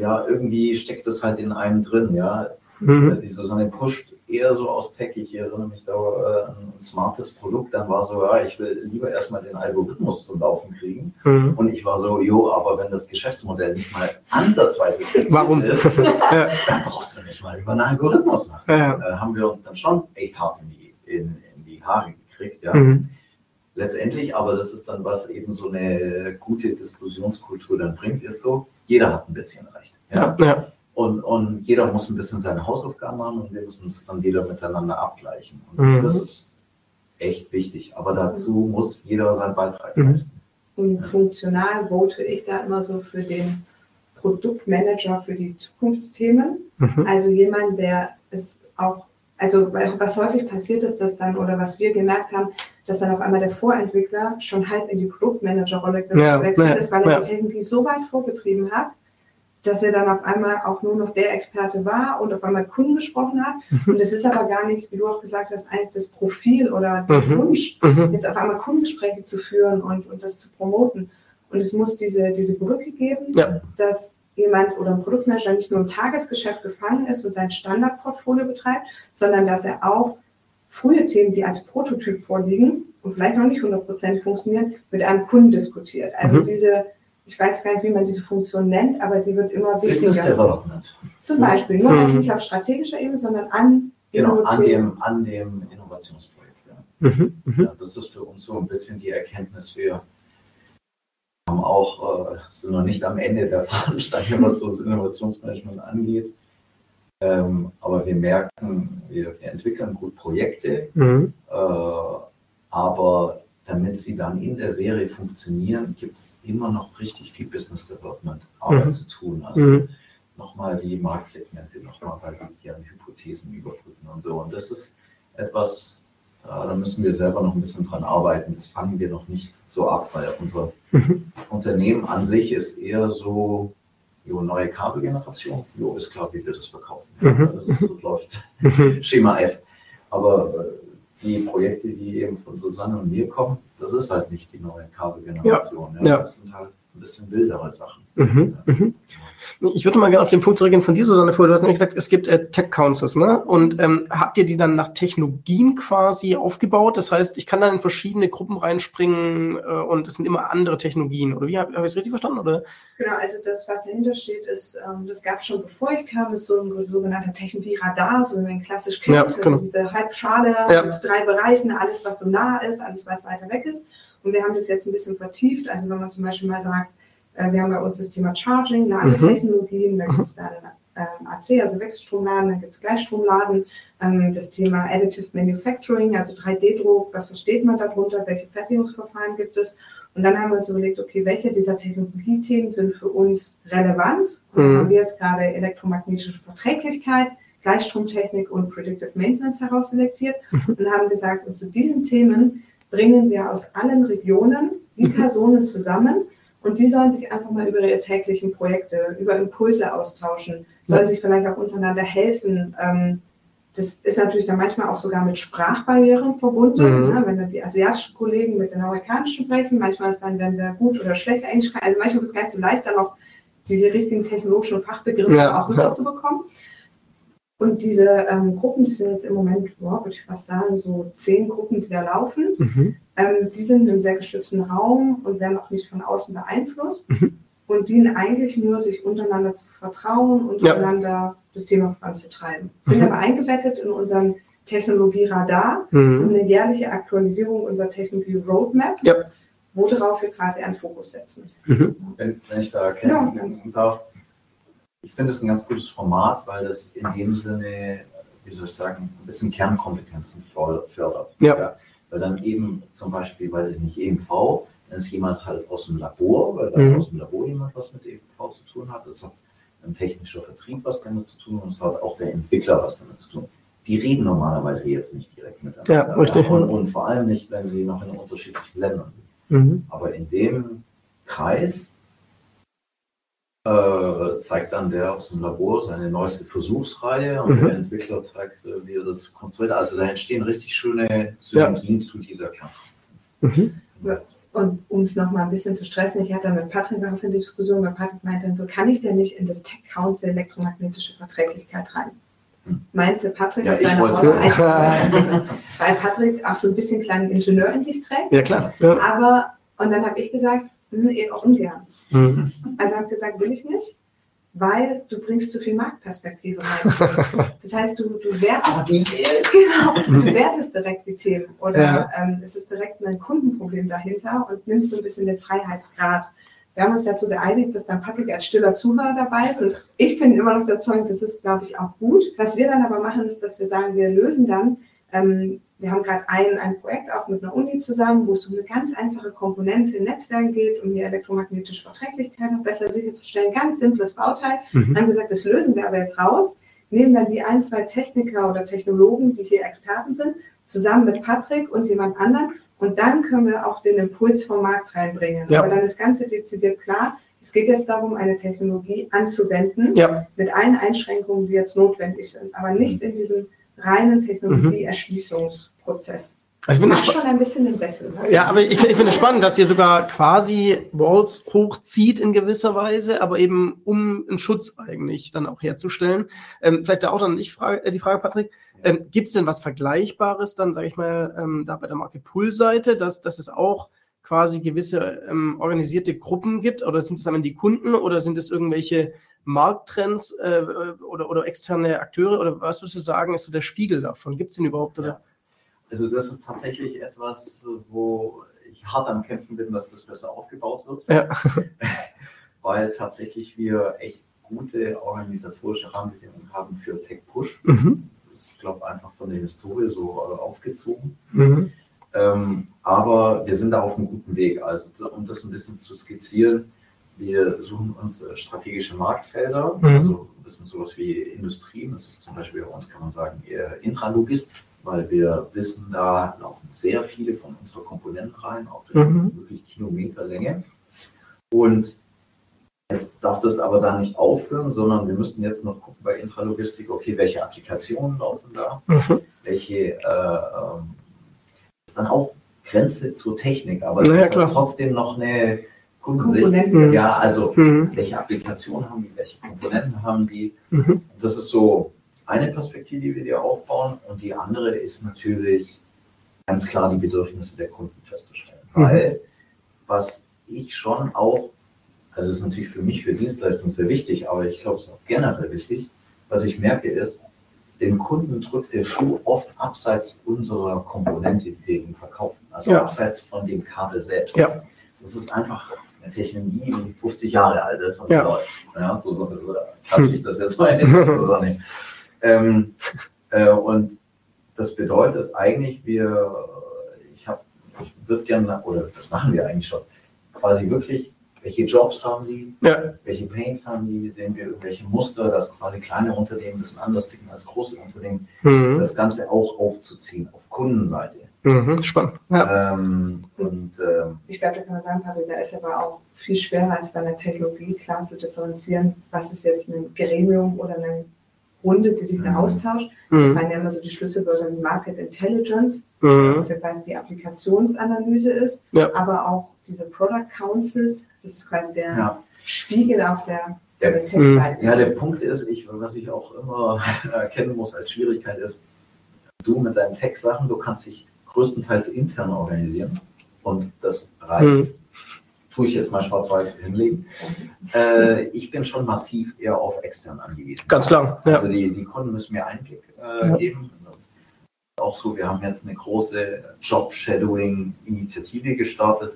ja, irgendwie steckt das halt in einem drin, ja. Mhm. Äh, die Susanne pusht eher so aus Tech. Ich erinnere mich da äh, an ein smartes Produkt. Dann war so, ja, ich will lieber erstmal den Algorithmus zum Laufen kriegen. Mhm. Und ich war so, jo, aber wenn das Geschäftsmodell nicht mal ansatzweise Warum? ist, [LAUGHS] ja. dann brauchst du nicht mal über einen Algorithmus nach. Ja. Da haben wir uns dann schon echt hart in die, in, in die Haare gekriegt, ja. Mhm letztendlich, aber das ist dann, was eben so eine gute Diskussionskultur dann bringt, ist so, jeder hat ein bisschen Recht. Ja? ja. Und, und jeder muss ein bisschen seine Hausaufgaben machen und wir müssen das dann wieder miteinander abgleichen. Und mhm. das ist echt wichtig. Aber dazu muss jeder seinen Beitrag mhm. leisten. Und funktional vote ich da immer so für den Produktmanager für die Zukunftsthemen. Mhm. Also jemand, der es auch, also was häufig passiert ist, dass dann, oder was wir gemerkt haben, dass dann auf einmal der Vorentwickler schon halb in die Produktmanagerrolle gewechselt ja, ist, weil er ja. die Technologie so weit vorgetrieben hat, dass er dann auf einmal auch nur noch der Experte war und auf einmal Kunden gesprochen hat. Mhm. Und es ist aber gar nicht, wie du auch gesagt hast, eigentlich das Profil oder der mhm. Wunsch, mhm. jetzt auf einmal Kundengespräche zu führen und, und das zu promoten. Und es muss diese, diese Brücke geben, ja. dass jemand oder ein Produktmanager nicht nur im Tagesgeschäft gefangen ist und sein Standardportfolio betreibt, sondern dass er auch frühe Themen, die als Prototyp vorliegen und vielleicht noch nicht hundertprozentig funktionieren, mit einem Kunden diskutiert. Also mhm. diese, ich weiß gar nicht, wie man diese Funktion nennt, aber die wird immer wichtiger. Business Development. Zum Beispiel, nur mhm. nicht auf strategischer Ebene, sondern an, genau, an, dem, an dem Innovationsprojekt. Ja. Mhm. Mhm. Ja, das ist für uns so ein bisschen die Erkenntnis, wir haben auch, äh, sind noch nicht am Ende der [LAUGHS] Veranstaltung, was so das Innovationsmanagement angeht. Ähm, aber wir merken, wir, wir, entwickeln gut Projekte, mhm. äh, aber damit sie dann in der Serie funktionieren, gibt es immer noch richtig viel Business Development Arbeit mhm. zu tun. Also mhm. nochmal die Marktsegmente, nochmal validieren, Hypothesen überprüfen und so. Und das ist etwas, da müssen wir selber noch ein bisschen dran arbeiten. Das fangen wir noch nicht so ab, weil unser mhm. [LAUGHS] Unternehmen an sich ist eher so, jo, neue Kabelgeneration, jo, ist klar, wie wir das verkaufen. Mhm. Das so [LAUGHS] läuft Schema F. Aber äh, die Projekte, die eben von Susanne und mir kommen, das ist halt nicht die neue Kabelgeneration. Ja, ja. Das sind halt ein bisschen wildere Sachen. Mhm, mhm. Ich würde mal gerne auf den Punkt zurückgehen von dir, Susanne, vorher. Du hast nämlich gesagt, es gibt äh, Tech Councils, ne? Und ähm, habt ihr die dann nach Technologien quasi aufgebaut? Das heißt, ich kann dann in verschiedene Gruppen reinspringen äh, und es sind immer andere Technologien. Oder wie habe hab ich es richtig verstanden? Oder? Genau, also das, was dahinter steht, ist, ähm, das gab es schon bevor ich kam, ist so ein sogenannter Technologie-Radar, so wie man klassisch kennt, Ja, genau. diese Halbschale Ja. mit drei Bereichen, alles, was so nah ist, alles, was weiter weg ist. Und wir haben das jetzt ein bisschen vertieft. Also wenn man zum Beispiel mal sagt, äh, wir haben bei uns das Thema Charging, Ladetechnologien, da gibt es da ähm, AC, also Wechselstromladen, da gibt es Gleichstromladen, ähm, das Thema Additive Manufacturing, also 3D-Druck, was versteht man darunter, welche Fertigungsverfahren gibt es. Und dann haben wir uns überlegt, okay, welche dieser Technologiethemen sind für uns relevant? Und dann Mhm. haben wir jetzt gerade elektromagnetische Verträglichkeit, Gleichstromtechnik und Predictive Maintenance herausselektiert und haben gesagt, und zu diesen Themen bringen wir aus allen Regionen die Personen zusammen und die sollen sich einfach mal über ihre täglichen Projekte, über Impulse austauschen, sollen sich vielleicht auch untereinander helfen. Ähm, das ist natürlich dann manchmal auch sogar mit Sprachbarrieren verbunden, Mhm. ne? wenn dann die asiatischen Kollegen mit den amerikanischen sprechen. Manchmal ist dann, wenn wir gut oder schlecht Englisch. Also manchmal ist es gar nicht so leicht, dann auch die richtigen technologischen Fachbegriffe Ja, auch rüberzubekommen. Und diese ähm, Gruppen, die sind jetzt im Moment, boah, würde ich fast sagen, so zehn Gruppen, die da laufen. Mhm. Ähm, die sind in einem sehr geschützten Raum und werden auch nicht von außen beeinflusst Mhm. und dienen eigentlich nur, sich untereinander zu vertrauen, untereinander das Thema voranzutreiben. Sind Mhm. aber eingebettet in unseren Technologie-Radar Mhm. und eine jährliche Aktualisierung unserer Technologie-Roadmap, Ja. worauf wir quasi einen Fokus setzen. Mhm. Wenn, wenn ich da ergänzen Ja. darf, ich finde es ein ganz gutes Format, weil das in dem Sinne, wie soll ich sagen, ein bisschen Kernkompetenzen fördert. Ja. Weil dann eben zum Beispiel, weiß ich nicht, EMV, dann ist jemand halt aus dem Labor, weil dann Mhm. aus dem Labor jemand was mit EMV zu tun hat. Das hat ein technischer Vertrieb was damit zu tun und es hat auch der Entwickler was damit zu tun. Die reden normalerweise jetzt nicht direkt miteinander. Ja, richtig. Und, und vor allem nicht, wenn sie noch in unterschiedlichen Ländern sind. Mhm. Aber in dem Kreis äh, zeigt dann der aus dem Labor seine neueste Versuchsreihe und Mhm. der Entwickler zeigt, äh, wie er das konstruiert. Also da entstehen richtig schöne Synergien zu dieser Kern. Mhm. Und um es nochmal ein bisschen zu stressen, ich hatte mit Patrick auch eine Diskussion, weil Patrick meinte dann so, kann ich denn nicht in das Tech Council elektromagnetische Verträglichkeit rein? Hm. Meinte Patrick Ja, aus ich seiner Rolle als [LAUGHS] weil Patrick auch so ein bisschen kleinen Ingenieur in sich trägt. Ja, klar. Ja. Aber, und dann habe ich gesagt, eben auch ungern. Mhm. Also habe gesagt, will ich nicht, weil du bringst zu viel Marktperspektive rein. [LAUGHS] Das heißt, du, du wertest [LAUGHS] Genau, du wertest direkt die Themen oder Ja. ähm, es ist direkt ein Kundenproblem dahinter und nimmt so ein bisschen den Freiheitsgrad. Wir haben uns dazu geeinigt, dass dann Patrick als stiller Zuhörer dabei ist und ich bin immer noch überzeugt, das ist, glaube ich, auch gut. Was wir dann aber machen, ist, dass wir sagen, wir lösen dann, ähm, wir haben gerade ein, ein Projekt auch mit einer Uni zusammen, wo es um eine ganz einfache Komponente in Netzwerken geht, um die elektromagnetische Verträglichkeit noch besser sicherzustellen. Ganz simples Bauteil. Mhm. Dann haben gesagt, das lösen wir aber jetzt raus, nehmen dann die ein, zwei Techniker oder Technologen, die hier Experten sind, zusammen mit Patrick und jemand anderen und dann können wir auch den Impuls vom Markt reinbringen. Ja. Aber dann ist ganz dezidiert klar, es geht jetzt darum, eine Technologie anzuwenden Ja. mit allen Einschränkungen, die jetzt notwendig sind, aber nicht in diesem reinen Technologieerschließungsprozess. Also ich finde schon ein bisschen den Deckel. Ne? Ja, aber ich, ich finde es spannend, dass ihr sogar quasi Walls hochzieht in gewisser Weise, aber eben um einen Schutz eigentlich dann auch herzustellen. Ähm, vielleicht da auch dann ich frage, äh, die Frage, Patrick, ähm, gibt es denn was Vergleichbares dann, sage ich mal, ähm, da bei der Marke Pool-Seite, dass, dass es auch quasi gewisse ähm, organisierte Gruppen gibt? Oder sind es dann die Kunden oder sind es irgendwelche Markttrends äh, oder, oder externe Akteure? Oder was würdest du sagen, ist so der Spiegel davon? Gibt es den überhaupt? Oder? Ja. Also das ist tatsächlich etwas, wo ich hart am Kämpfen bin, dass das besser aufgebaut wird. Ja. [LAUGHS] Weil tatsächlich wir echt gute organisatorische Rahmenbedingungen haben für Tech Push. Mhm. Das ist, glaube ich, einfach von der Historie so äh, aufgezogen. Mhm. Ähm, aber wir sind da auf einem guten Weg. Also um das ein bisschen zu skizzieren, wir suchen uns äh, strategische Marktfelder, Mhm. also ein bisschen sowas wie Industrie. Das ist zum Beispiel bei uns, kann man sagen, eher Intralogistik, weil wir wissen, da laufen sehr viele von unseren Komponenten rein, auf Mhm. wirklich Kilometerlänge. Und Jetzt darf das aber da nicht aufhören, sondern wir müssten jetzt noch gucken bei Intralogistik, okay, welche Applikationen laufen da, Mhm. welche äh, ähm, ist dann auch Grenze zur Technik, aber es Na ja, ist klar. halt trotzdem noch eine Kundensicht. Komponenten. Ja, also Mhm. welche Applikationen haben die, welche Komponenten haben die. Mhm. Das ist so eine Perspektive, die wir dir aufbauen. Und die andere ist natürlich ganz klar die Bedürfnisse der Kunden festzustellen. Mhm. Weil was ich schon auch, also es ist natürlich für mich für Dienstleistungen sehr wichtig, aber ich glaube, es ist auch generell wichtig, was ich merke ist, dem Kunden drückt der Schuh oft abseits unserer Komponente, die wir ihm verkaufen. Also Ja. abseits von dem Kabel selbst. Ja. Das ist einfach eine Technologie, die 50 Jahre alt ist und Ja. läuft. Ja, so, so, so klatsche ich das jetzt mal in den ähm, äh, Und das bedeutet eigentlich, wir, ich habe, ich würde gerne, oder das machen wir eigentlich schon, quasi wirklich, welche Jobs haben die, Ja. welche Pains haben die, sehen wir irgendwelche Muster, dass quasi kleine Unternehmen ein bisschen anders ticken als große Unternehmen, Mhm. das Ganze auch aufzuziehen auf Kundenseite. Mhm. Spannend. Ja. Ähm, und ähm, Ich glaube, da kann man sagen, Patrick, da ist aber auch viel schwerer als bei einer Technologie klar zu differenzieren, was ist jetzt ein Gremium oder eine Runde, die sich da Mhm. austauscht. Ich Mhm. meine ja immer so die Schlüsselwörter wie Market Intelligence, Mhm. was ja quasi die Applikationsanalyse ist, Ja. aber auch diese Product Councils, das ist quasi der ja. Spiegel auf der, Der- der Tech-Seite. Ja, der Punkt ist, ich, was ich auch immer [LAUGHS] erkennen muss als Schwierigkeit ist, du mit deinen Tech-Sachen, du kannst dich größtenteils intern organisieren und das reicht. Tue ich jetzt mal schwarz-weiß hinlegen. Äh, ich bin schon massiv eher auf extern angewiesen. Ganz klar. Ja. Also die, die Kunden müssen mir Einblick äh, Ja. geben. Auch so, wir haben jetzt eine große Job-Shadowing-Initiative gestartet.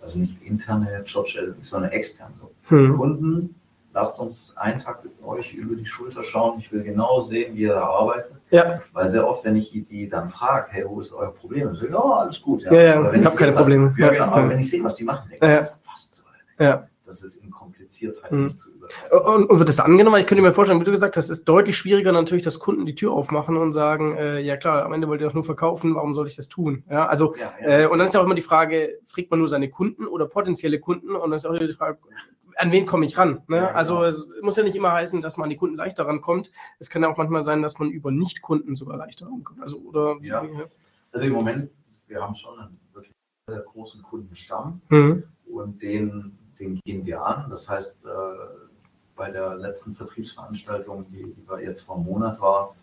Also nicht interne Job-Shadowing, sondern extern. So. Mhm. Kunden, lasst uns einen Tag mit euch über die Schulter schauen. Ich will genau sehen, wie ihr da arbeitet. Ja. Weil sehr oft, wenn ich die dann frage, hey, wo ist euer Problem? Dann sagen, ja, alles gut. Ja, ja, wenn ich hab sehe, keine was- Probleme. Ja, Ja, genau. ja. Aber wenn ich sehe, was die machen, denke Ja, ja. ich, was Hölle? Ja. Das ist in Kompliziertheit Mhm. nicht zu übertreiben. Und, und wird das angenommen? Ich könnte mir vorstellen, wie du gesagt hast, es ist deutlich schwieriger natürlich, dass Kunden die Tür aufmachen und sagen, äh, ja klar, am Ende wollt ihr doch nur verkaufen, warum soll ich das tun? Ja, also, Ja, ja. äh, und dann ist ja auch immer die Frage, fragt man nur seine Kunden oder potenzielle Kunden? Und dann ist auch wieder die Frage, an wen komme ich ran? Ne? Ja, genau. Also es muss ja nicht immer heißen, dass man an die Kunden leichter rankommt. Es kann ja auch manchmal sein, dass man über Nicht-Kunden sogar leichter rankommt. Also, oder Ja. Also im Moment, wir haben schon einen wirklich sehr großen Kundenstamm Mhm. und den, den gehen wir an. Das heißt, äh, bei der letzten Vertriebsveranstaltung, die, die jetzt vor einem Monat war,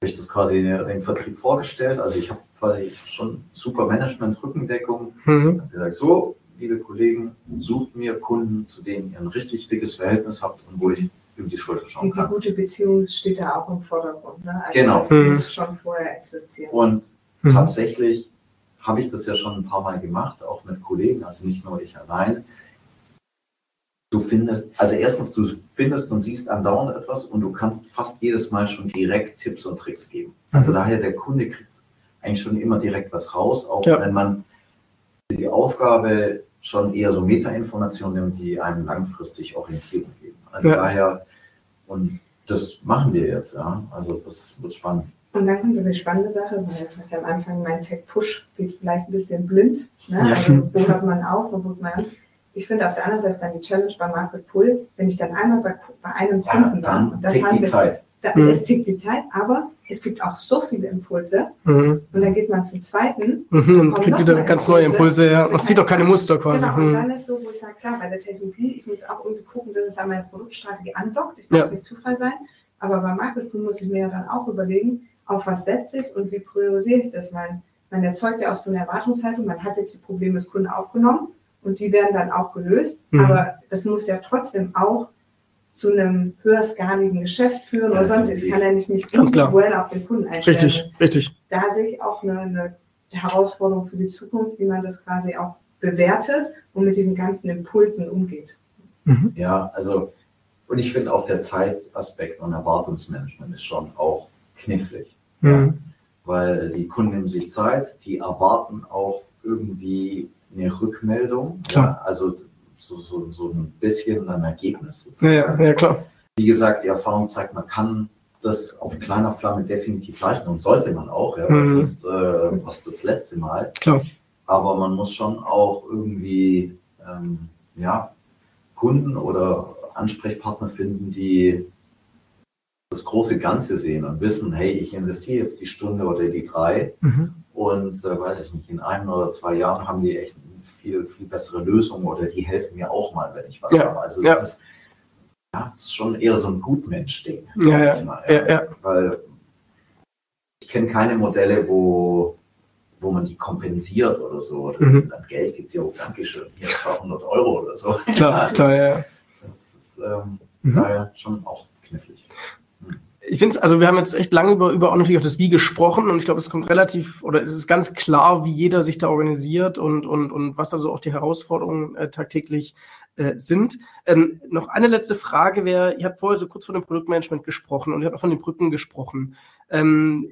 habe ich das quasi den Vertrieb vorgestellt. Also ich habe quasi schon super Management, Rückendeckung. Mhm. Ich habe gesagt, so, liebe Kollegen, sucht mir Kunden, zu denen ihr ein richtig dickes Verhältnis habt und wo ich über die Schulter schauen Die, die kann. gute Beziehung steht da auch im Vordergrund. Ne? Also Genau. das Mhm. muss schon vorher existieren. Und Mhm. tatsächlich habe ich das ja schon ein paar Mal gemacht, auch mit Kollegen, also nicht nur ich allein. Du findest, also erstens, du findest und siehst andauernd etwas und du kannst fast jedes Mal schon direkt Tipps und Tricks geben. Also Mhm. daher, der Kunde kriegt eigentlich schon immer direkt was raus, auch Ja. wenn man die Aufgabe schon eher so Metainformationen nimmt, die einem langfristig Orientierung geben. Also Ja. daher, und das machen wir jetzt, ja. Also das wird spannend. Und dann kommt eine spannende Sache, weil was ja am Anfang mein Tech-Push geht vielleicht ein bisschen blind. Ne? Ja. Also wo hört man auf, wo hört man an? Ich finde auf der anderen Seite dann die Challenge bei Market Pull, wenn ich dann einmal bei, bei einem Ja, Kunden war, dann und das haben die wir, Zeit. Da, Mhm. es tickt die Zeit, aber es gibt auch so viele Impulse Mhm. und dann geht man zum zweiten. Mhm. Und kriegt wieder ganz neue Impulse. Ja. Und sieht doch keine Muster quasi. Genau, und Mhm. dann ist so, wo ich sage, klar, bei der Technologie, ich muss auch irgendwie gucken, dass es an meine Produktstrategie andockt. Ich darf Ja. nicht zu frei sein. Aber beim Marketing muss ich mir ja dann auch überlegen, auf was setze ich und wie priorisiere ich das, weil man erzeugt ja auch so eine Erwartungshaltung, man hat jetzt die Probleme des Kunden aufgenommen und die werden dann auch gelöst, Mhm. aber das muss ja trotzdem auch zu einem höherskaligen Geschäft führen oder Ja, sonst. Ich definitiv. kann ja nicht klar. individuell auf den Kunden einstellen. Richtig, richtig. Da sehe ich auch eine, eine Herausforderung für die Zukunft, wie man das quasi auch bewertet und mit diesen ganzen Impulsen umgeht. Mhm. Ja, also, und ich finde auch der Zeitaspekt und Erwartungsmanagement ist schon auch knifflig. Mhm. Weil die Kunden nehmen sich Zeit, die erwarten auch irgendwie eine Rückmeldung. Klar. Ja, also so, so, so ein bisschen ein Ergebnis. Ja, sozusagen. ja, ja, klar. Wie gesagt, die Erfahrung zeigt, man kann das auf kleiner Flamme definitiv leisten und sollte man auch. Ja, Mhm. das ist äh, was das letzte Mal. Klar. Aber man muss schon auch irgendwie ähm, ja, Kunden oder Ansprechpartner finden, die das große Ganze sehen und wissen, hey, ich investiere jetzt die Stunde oder die drei Mhm. Und äh, weiß ich nicht, in einem oder zwei Jahren haben die echt viel, viel bessere Lösungen oder die helfen mir auch mal, wenn ich was Ja, habe. Also ja. das, ist, ja, das ist schon eher so ein Gutmensch-Ding. Ja, ja, ich mal, ja, ja. Weil ich kenne keine Modelle, wo, wo man die kompensiert oder so. Oder Mhm. dann Geld gibt, ja, oh, Dankeschön, hier 200 Euro oder so. Klar, Also, klar, ja. Das ist ähm, Mhm. daher schon auch knifflig. Ich finde es, also wir haben jetzt echt lange über, über auch natürlich auch das Wie gesprochen und ich glaube, es kommt relativ oder es ist ganz klar, wie jeder sich da organisiert und, und, und was da so auch die Herausforderungen äh, tagtäglich äh, sind. Ähm, noch eine letzte Frage wäre, ihr habt vorher so kurz von dem Produktmanagement gesprochen und ihr habt auch von den Brücken gesprochen. Ähm,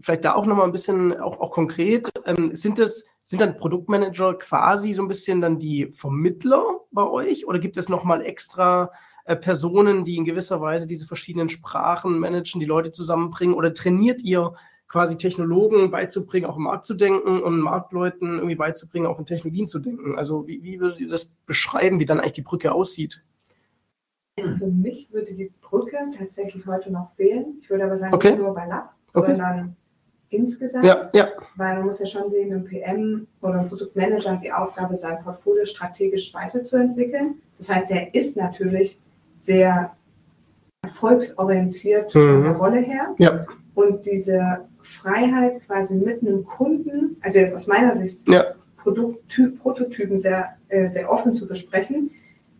vielleicht da auch nochmal ein bisschen, auch, auch konkret, ähm, sind das, sind dann Produktmanager quasi so ein bisschen dann die Vermittler bei euch oder gibt es nochmal extra äh, Personen, die in gewisser Weise diese verschiedenen Sprachen managen, die Leute zusammenbringen? Oder trainiert ihr quasi Technologen beizubringen, auch im Markt zu denken und Marktleuten irgendwie beizubringen, auch in Technologien zu denken? Also wie, wie würdet ihr das beschreiben, wie dann eigentlich die Brücke aussieht? Also für mich würde die Brücke tatsächlich heute noch fehlen. Ich würde aber sagen, Okay. nicht nur bei Lab, Okay. sondern insgesamt. Ja, ja, Weil man muss ja schon sehen, ein PM oder ein Produktmanager hat die Aufgabe, sein Portfolio strategisch weiterzuentwickeln. Das heißt, er ist natürlich sehr erfolgsorientiert von Mhm. der Rolle her. ja, Und diese Freiheit quasi mit einem Kunden, also jetzt aus meiner Sicht, ja, Produkttyp, Prototypen sehr, äh, sehr offen zu besprechen,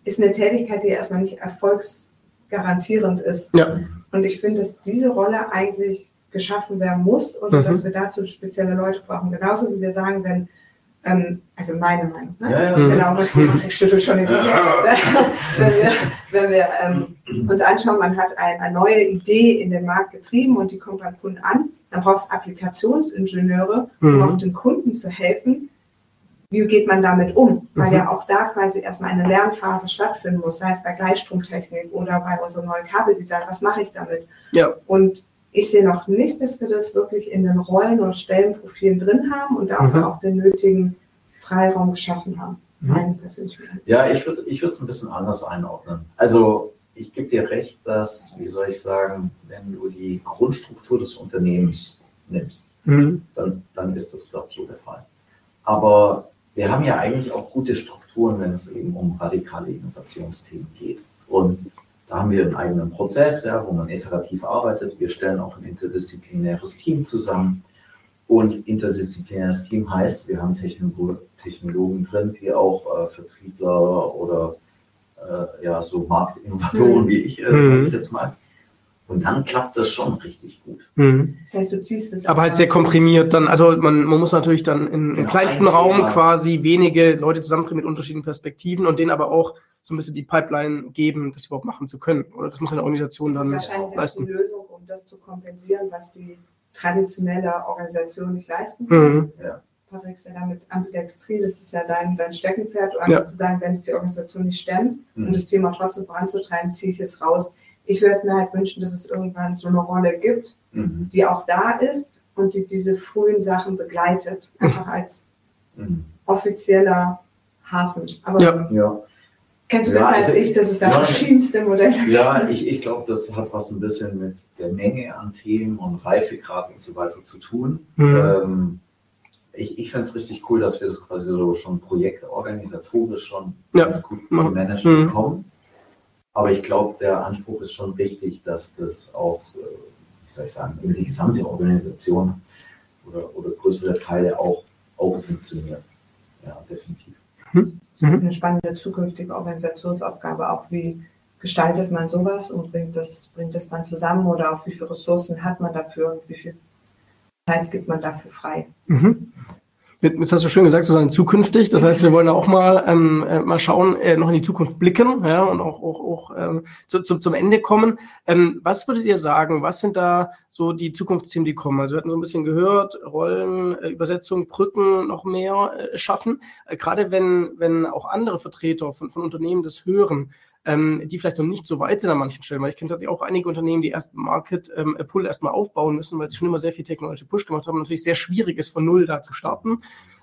ist eine Tätigkeit, die erstmal nicht erfolgsgarantierend ist. ja, Und ich finde, dass diese Rolle eigentlich geschaffen werden muss und Mhm. dass wir dazu spezielle Leute brauchen. Genauso wie wir sagen, wenn, ähm, also meine Meinung, ne? Ja, ja. Mhm. Genau, Patrick schüttelt schon den Kopf. [LAUGHS] wenn wir, wenn wir ähm, uns anschauen, man hat ein, eine neue Idee in den Markt getrieben und die kommt beim Kunden an, dann braucht es Applikationsingenieure, um Mhm. auch dem Kunden zu helfen. Wie geht man damit um? Weil Mhm. ja auch da quasi erstmal eine Lernphase stattfinden muss, sei es bei Gleichstromtechnik oder bei unserem neuen Kabeldesign. Was mache ich damit? ja. Und ich sehe noch nicht, dass wir das wirklich in den Rollen oder Stellenprofilen drin haben und dafür Mhm. auch den nötigen Freiraum geschaffen haben. Mhm. Ja, ich würde ich würde es ein bisschen anders einordnen. Also ich gebe dir recht, dass, wie soll ich sagen, wenn du die Grundstruktur des Unternehmens nimmst, Mhm. dann, dann ist das, glaube ich, so der Fall. Aber wir haben ja eigentlich auch gute Strukturen, wenn es eben um radikale Innovationsthemen geht. Und da haben wir einen eigenen Prozess, ja, wo man iterativ arbeitet. Wir stellen auch ein interdisziplinäres Team zusammen. Und interdisziplinäres Team heißt, wir haben Technolog Technologen drin, die auch äh, Vertriebler oder äh, ja, so Marktinnovatoren Mhm. wie ich, äh, Mhm. sage ich jetzt mal. Und dann klappt das schon richtig gut. Mhm. Das heißt, du ziehst es Aber halt sehr komprimiert dann, also man, man muss natürlich dann in, im Genau, kleinsten ein Raum Thema. quasi wenige Leute zusammenbringen mit unterschiedlichen Perspektiven und denen aber auch so ein bisschen die Pipeline geben, das überhaupt machen zu können. Oder das muss eine Organisation Das ist dann wahrscheinlich leisten. Lösung, um das zu kompensieren, was die traditionelle Organisation nicht leisten Mhm. kann. Patrick ist ja damit ambidextri, das ist ja dein, dein Steckenpferd, um einfach Ja. zu sagen, wenn es die Organisation nicht stemmt, um Mhm. das Thema trotzdem voranzutreiben, ziehe ich es raus. Ich würde mir halt wünschen, dass es irgendwann so eine Rolle gibt, Mhm. die auch da ist und die diese frühen Sachen begleitet, einfach als Mhm. offizieller Hafen. Aber Ja. Ja. kennst du Ja, besser als also- ich, dass es da Ja. verschiedenste Modelle Ja, ich, ich glaube, das hat was ein bisschen mit der Menge an Themen und Reifegrad und so weiter zu tun. Mhm. Ähm, ich ich finde es richtig cool, dass wir das quasi so schon projektorganisatorisch schon Ja. ganz gut Mhm. gemanagt Mhm. bekommen. Aber ich glaube, der Anspruch ist schon richtig, dass das auch, äh, wie soll ich sagen, über die gesamte Organisation oder, oder größere Teile auch, auch funktioniert. Ja, definitiv. Das Mhm. ist eine spannende zukünftige Organisationsaufgabe, auch wie gestaltet man sowas und bringt das, bringt das dann zusammen oder auch wie viele Ressourcen hat man dafür und wie viel Zeit gibt man dafür frei. Mhm. Jetzt hast du schön gesagt, sozusagen zukünftig. Das heißt, wir wollen da auch mal, ähm, äh, mal schauen, äh, noch in die Zukunft blicken ja, und auch, auch, auch ähm, zu, zu, zum Ende kommen. Ähm, was würdet ihr sagen? Was sind da so die Zukunftsthemen, die kommen? Also wir hatten so ein bisschen gehört, Rollen, äh, Übersetzung, Brücken noch mehr äh, schaffen. Äh, Gerade wenn, wenn auch andere Vertreter von, von Unternehmen das hören, ähm, die vielleicht noch nicht so weit sind an manchen Stellen, weil ich kenne tatsächlich auch einige Unternehmen, die erst Market ähm, Pull erstmal aufbauen müssen, weil sie schon immer sehr viel technologische Push gemacht haben, und natürlich sehr schwierig ist, von null da zu starten.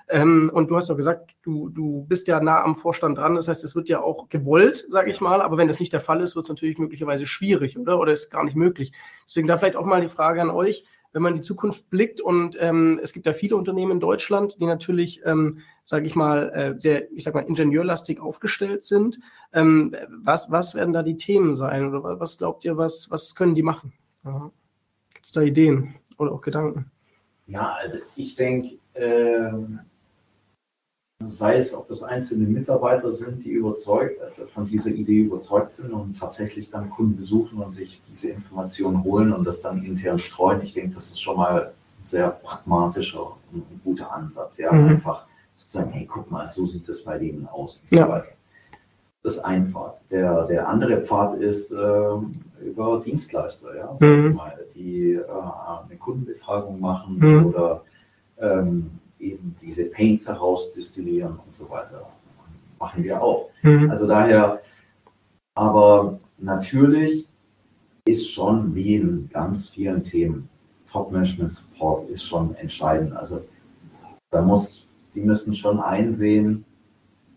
Ähm, und du hast ja gesagt, du, du bist ja nah am Vorstand dran, das heißt, es wird ja auch gewollt, sage ich mal, aber wenn das nicht der Fall ist, wird es natürlich möglicherweise schwierig, oder? Oder ist gar nicht möglich. Deswegen da vielleicht auch mal die Frage an euch, wenn man in die Zukunft blickt und ähm, es gibt ja viele Unternehmen in Deutschland, die natürlich, ähm, sage ich mal, äh, sehr, ich sag mal, ingenieurlastig aufgestellt sind. Ähm, was, was werden da die Themen sein oder was glaubt ihr, was, was können die machen? Gibt es da Ideen oder auch Gedanken? Ja, also ich denke, ähm, sei es, ob das einzelne Mitarbeiter sind, die überzeugt, äh, von dieser Idee überzeugt sind und tatsächlich dann Kunden besuchen und sich diese Informationen holen und das dann intern streuen. Ich denke, das ist schon mal ein sehr pragmatischer und ein guter Ansatz. Ja, mhm. einfach sozusagen, hey, guck mal, so sieht das bei denen aus und ja. so weiter. Das ist ein Pfad. Der, der andere Pfad ist äh, über Dienstleister, ja, mhm. mal, die äh, eine Kundenbefragung machen mhm. oder ähm, eben diese Paints herausdestillieren und so weiter. Machen wir auch. Mhm. Also daher, aber natürlich ist schon wie in ganz vielen Themen, Top-Management-Support ist schon entscheidend. Also da muss, die müssen schon einsehen,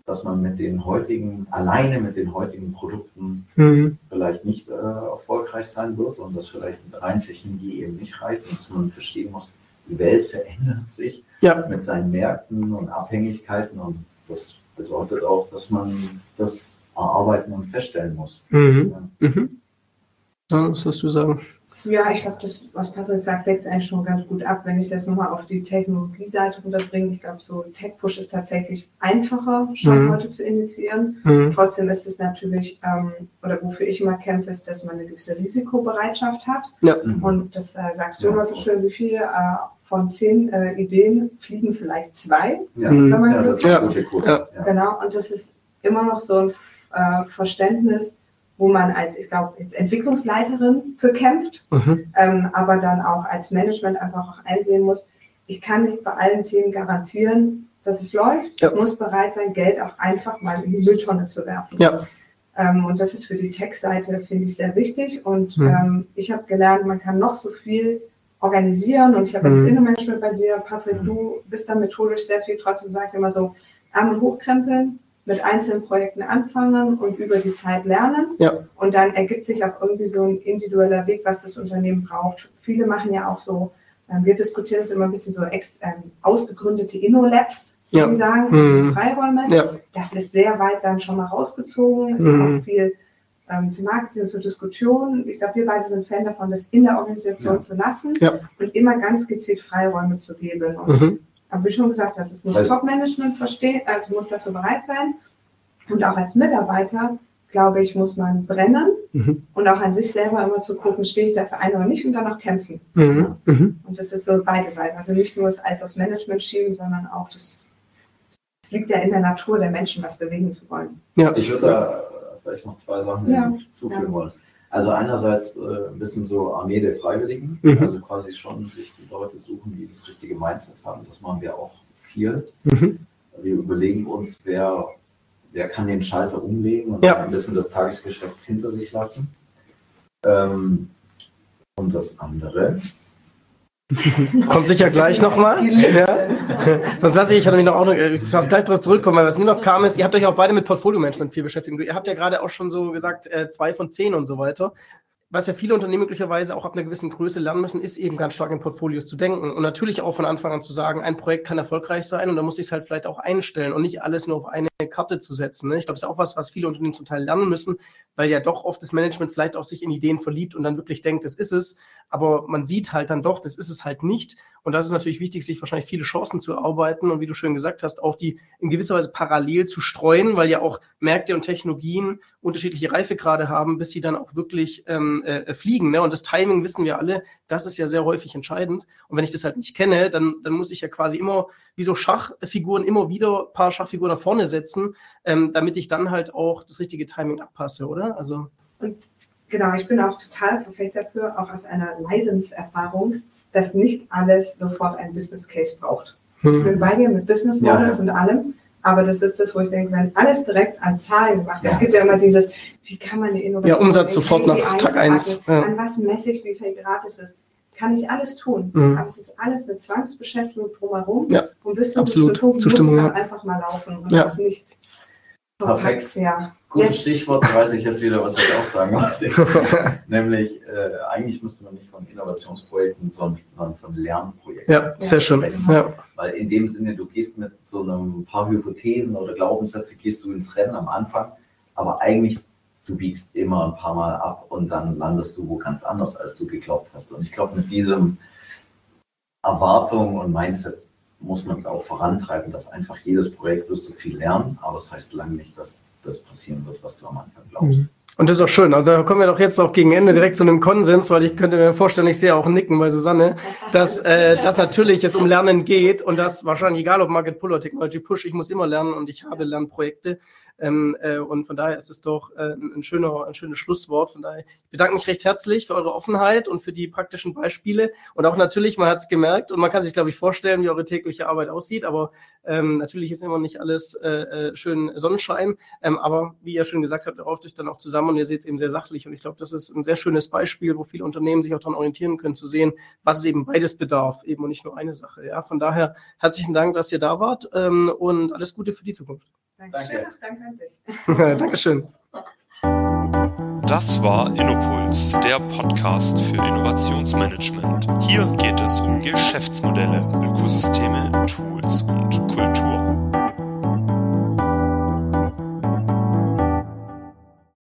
dass man mit den heutigen, alleine mit den heutigen Produkten mhm. vielleicht nicht äh, erfolgreich sein wird und dass vielleicht rein Technologie eben nicht reicht und dass man verstehen muss, die Welt verändert sich ja. mit seinen Märkten und Abhängigkeiten und das bedeutet auch, dass man das erarbeiten und feststellen muss. Mhm. Ja. Mhm. was wirst du sagen? Ja, ich glaube, das, was Patrick sagt, deckt es eigentlich schon ganz gut ab. Wenn ich es jetzt nochmal auf die Technologieseite runterbringe, ich glaube, so Tech-Push ist tatsächlich einfacher, schon mhm. heute zu initiieren. Mhm. Trotzdem ist es natürlich, ähm, oder wofür ich immer kämpfe, ist, dass man eine gewisse Risikobereitschaft hat. Ja. Und das äh, sagst du immer so schön, wie viel äh, von zehn äh, Ideen fliegen vielleicht zwei, ja. wenn man ja, das ja. ja. Genau, und das ist immer noch so ein äh, Verständnis, wo man als, ich glaube, als Entwicklungsleiterin für kämpft, mhm. ähm, aber dann auch als Management einfach auch einsehen muss, ich kann nicht bei allen Themen garantieren, dass es läuft. Ja. Muss bereit sein, Geld auch einfach mal in die Mülltonne zu werfen. Ja. Ähm, und das ist für die Tech-Seite, finde ich, sehr wichtig. Und mhm. ähm, ich habe gelernt, man kann noch so viel organisieren. Und ich habe mhm. das Innenmanagement bei dir, Patrick, du bist da methodisch sehr viel, trotzdem sage ich immer so, Ärmel hochkrempeln, mit einzelnen Projekten anfangen und über die Zeit lernen. Ja. Und dann ergibt sich auch irgendwie so ein individueller Weg, was das Unternehmen braucht. Viele machen ja auch so, ähm, wir diskutieren es immer ein bisschen so ex, ähm, ausgegründete Inno-Labs, ja. sagen, also mhm. Freiräume. Ja. Das ist sehr weit dann schon mal rausgezogen, ist mhm. auch viel ähm, zu Marketing, zur Diskussion. Ich glaube, wir beide sind Fan davon, das in der Organisation ja. zu lassen ja. und immer ganz gezielt Freiräume zu geben. Und, mhm. Aber wie schon gesagt hast, es muss Top-Management verstehen, also muss dafür bereit sein. Und auch als Mitarbeiter, glaube ich, muss man brennen mhm. und auch an sich selber immer zu gucken, stehe ich dafür ein oder nicht und dann auch kämpfen. Mhm. Mhm. Und das ist so beide Seiten. Also nicht nur das Eis aufs Management schieben, sondern auch das, es liegt ja in der Natur der Menschen, was bewegen zu wollen. Ja. Ich würde da vielleicht noch zwei Sachen ja. zufügen ja. wollen. Also einerseits äh, ein bisschen so Armee der Freiwilligen, mhm. also quasi schon sich die Leute suchen, die das richtige Mindset haben. Das machen wir auch viel. Mhm. Wir überlegen uns, wer, wer kann den Schalter umlegen und ja. ein bisschen das Tagesgeschäft hinter sich lassen. Ähm, und das andere, [LAUGHS] Kommt sicher gleich nochmal. Ja. [LAUGHS] Das lasse ich, ich hatte mich noch auch noch, ich lasse gleich darauf zurückkommen, weil was mir noch kam ist, ihr habt euch auch beide mit Portfolio-Management viel beschäftigt. Ihr habt ja gerade auch schon so gesagt, äh, zwei von zehn und so weiter was ja viele Unternehmen möglicherweise auch ab einer gewissen Größe lernen müssen, ist eben ganz stark in Portfolios zu denken und natürlich auch von Anfang an zu sagen, ein Projekt kann erfolgreich sein und da muss ich es halt vielleicht auch einstellen und nicht alles nur auf eine Karte zu setzen. Ne? Ich glaube, das ist auch was, was viele Unternehmen zum Teil lernen müssen, weil ja doch oft das Management vielleicht auch sich in Ideen verliebt und dann wirklich denkt, das ist es, aber man sieht halt dann doch, das ist es halt nicht und das ist natürlich wichtig, sich wahrscheinlich viele Chancen zu erarbeiten und wie du schön gesagt hast, auch die in gewisser Weise parallel zu streuen, weil ja auch Märkte und Technologien unterschiedliche Reifegrade haben, bis sie dann auch wirklich ähm, äh, fliegen. Ne? Und das Timing wissen wir alle, das ist ja sehr häufig entscheidend. Und wenn ich das halt nicht kenne, dann, dann muss ich ja quasi immer wie so Schachfiguren immer wieder ein paar Schachfiguren nach vorne setzen, ähm, damit ich dann halt auch das richtige Timing abpasse, oder? Also. Und genau, ich bin auch total Verfechter dafür, auch aus einer Leidenserfahrung, dass nicht alles sofort ein Business Case braucht. Hm. Ich bin bei dir mit Business Models ja, ja. und allem, aber das ist das, wo ich denke, wenn alles direkt an Zahlen gemacht wird, ja. es gibt ja immer dieses, wie kann man eine Innovation... Ja, Umsatz sofort nach Tag 1. Ja. An was messe ich, wie viel gratis ist. Kann ich alles tun, mhm. aber es ist alles eine Zwangsbeschäftigung drumherum. Ja, um ein bisschen absolut. zu tun, muss es halt einfach mal laufen und ja. nicht Perfekt. Ja. Gutes. Stichwort, weiß ich jetzt wieder, was ich auch sagen wollte. [LAUGHS] Nämlich, äh, eigentlich müsste man nicht von Innovationsprojekten, sondern von Lernprojekten. Ja, sehr schön. Ja. Weil in dem Sinne, du gehst mit so einem paar Hypothesen oder Glaubenssätze, gehst du ins Rennen am Anfang, aber eigentlich du biegst immer ein paar Mal ab und dann landest du wo ganz anders, als du geglaubt hast. Und ich glaube, mit diesem Erwartung und Mindset muss man es auch vorantreiben, dass einfach jedes Projekt wirst du viel lernen, aber das heißt lange nicht, dass das passieren wird, was du am Anfang glaubst. Mhm. Und das ist auch schön. Also da kommen wir doch jetzt auch gegen Ende direkt zu einem Konsens, weil ich könnte mir vorstellen, ich sehe auch Nicken bei Susanne, dass, äh, dass natürlich es um Lernen geht und das wahrscheinlich egal ob Market Pull oder Technology Push, ich muss immer lernen und ich habe Lernprojekte. Ähm, äh, und von daher ist es doch äh, ein, schöner, ein schönes Schlusswort. Von daher ich bedanke mich recht herzlich für eure Offenheit und für die praktischen Beispiele. Und auch natürlich, man hat es gemerkt und man kann sich, glaube ich, vorstellen, wie eure tägliche Arbeit aussieht. Aber ähm, natürlich ist immer nicht alles äh, äh, schön Sonnenschein. Ähm, aber wie ihr schon gesagt habt, ihr rauft euch dann auch zusammen und ihr seht es eben sehr sachlich. Und ich glaube, das ist ein sehr schönes Beispiel, wo viele Unternehmen sich auch daran orientieren können, zu sehen, was es eben beides bedarf, eben und nicht nur eine Sache. Ja, von daher herzlichen Dank, dass ihr da wart ähm, und alles Gute für die Zukunft. Dankeschön. Danke. an dich. [LAUGHS] Dankeschön. Das war Innopuls, der Podcast für Innovationsmanagement. Hier geht es um Geschäftsmodelle, Ökosysteme, Tools und.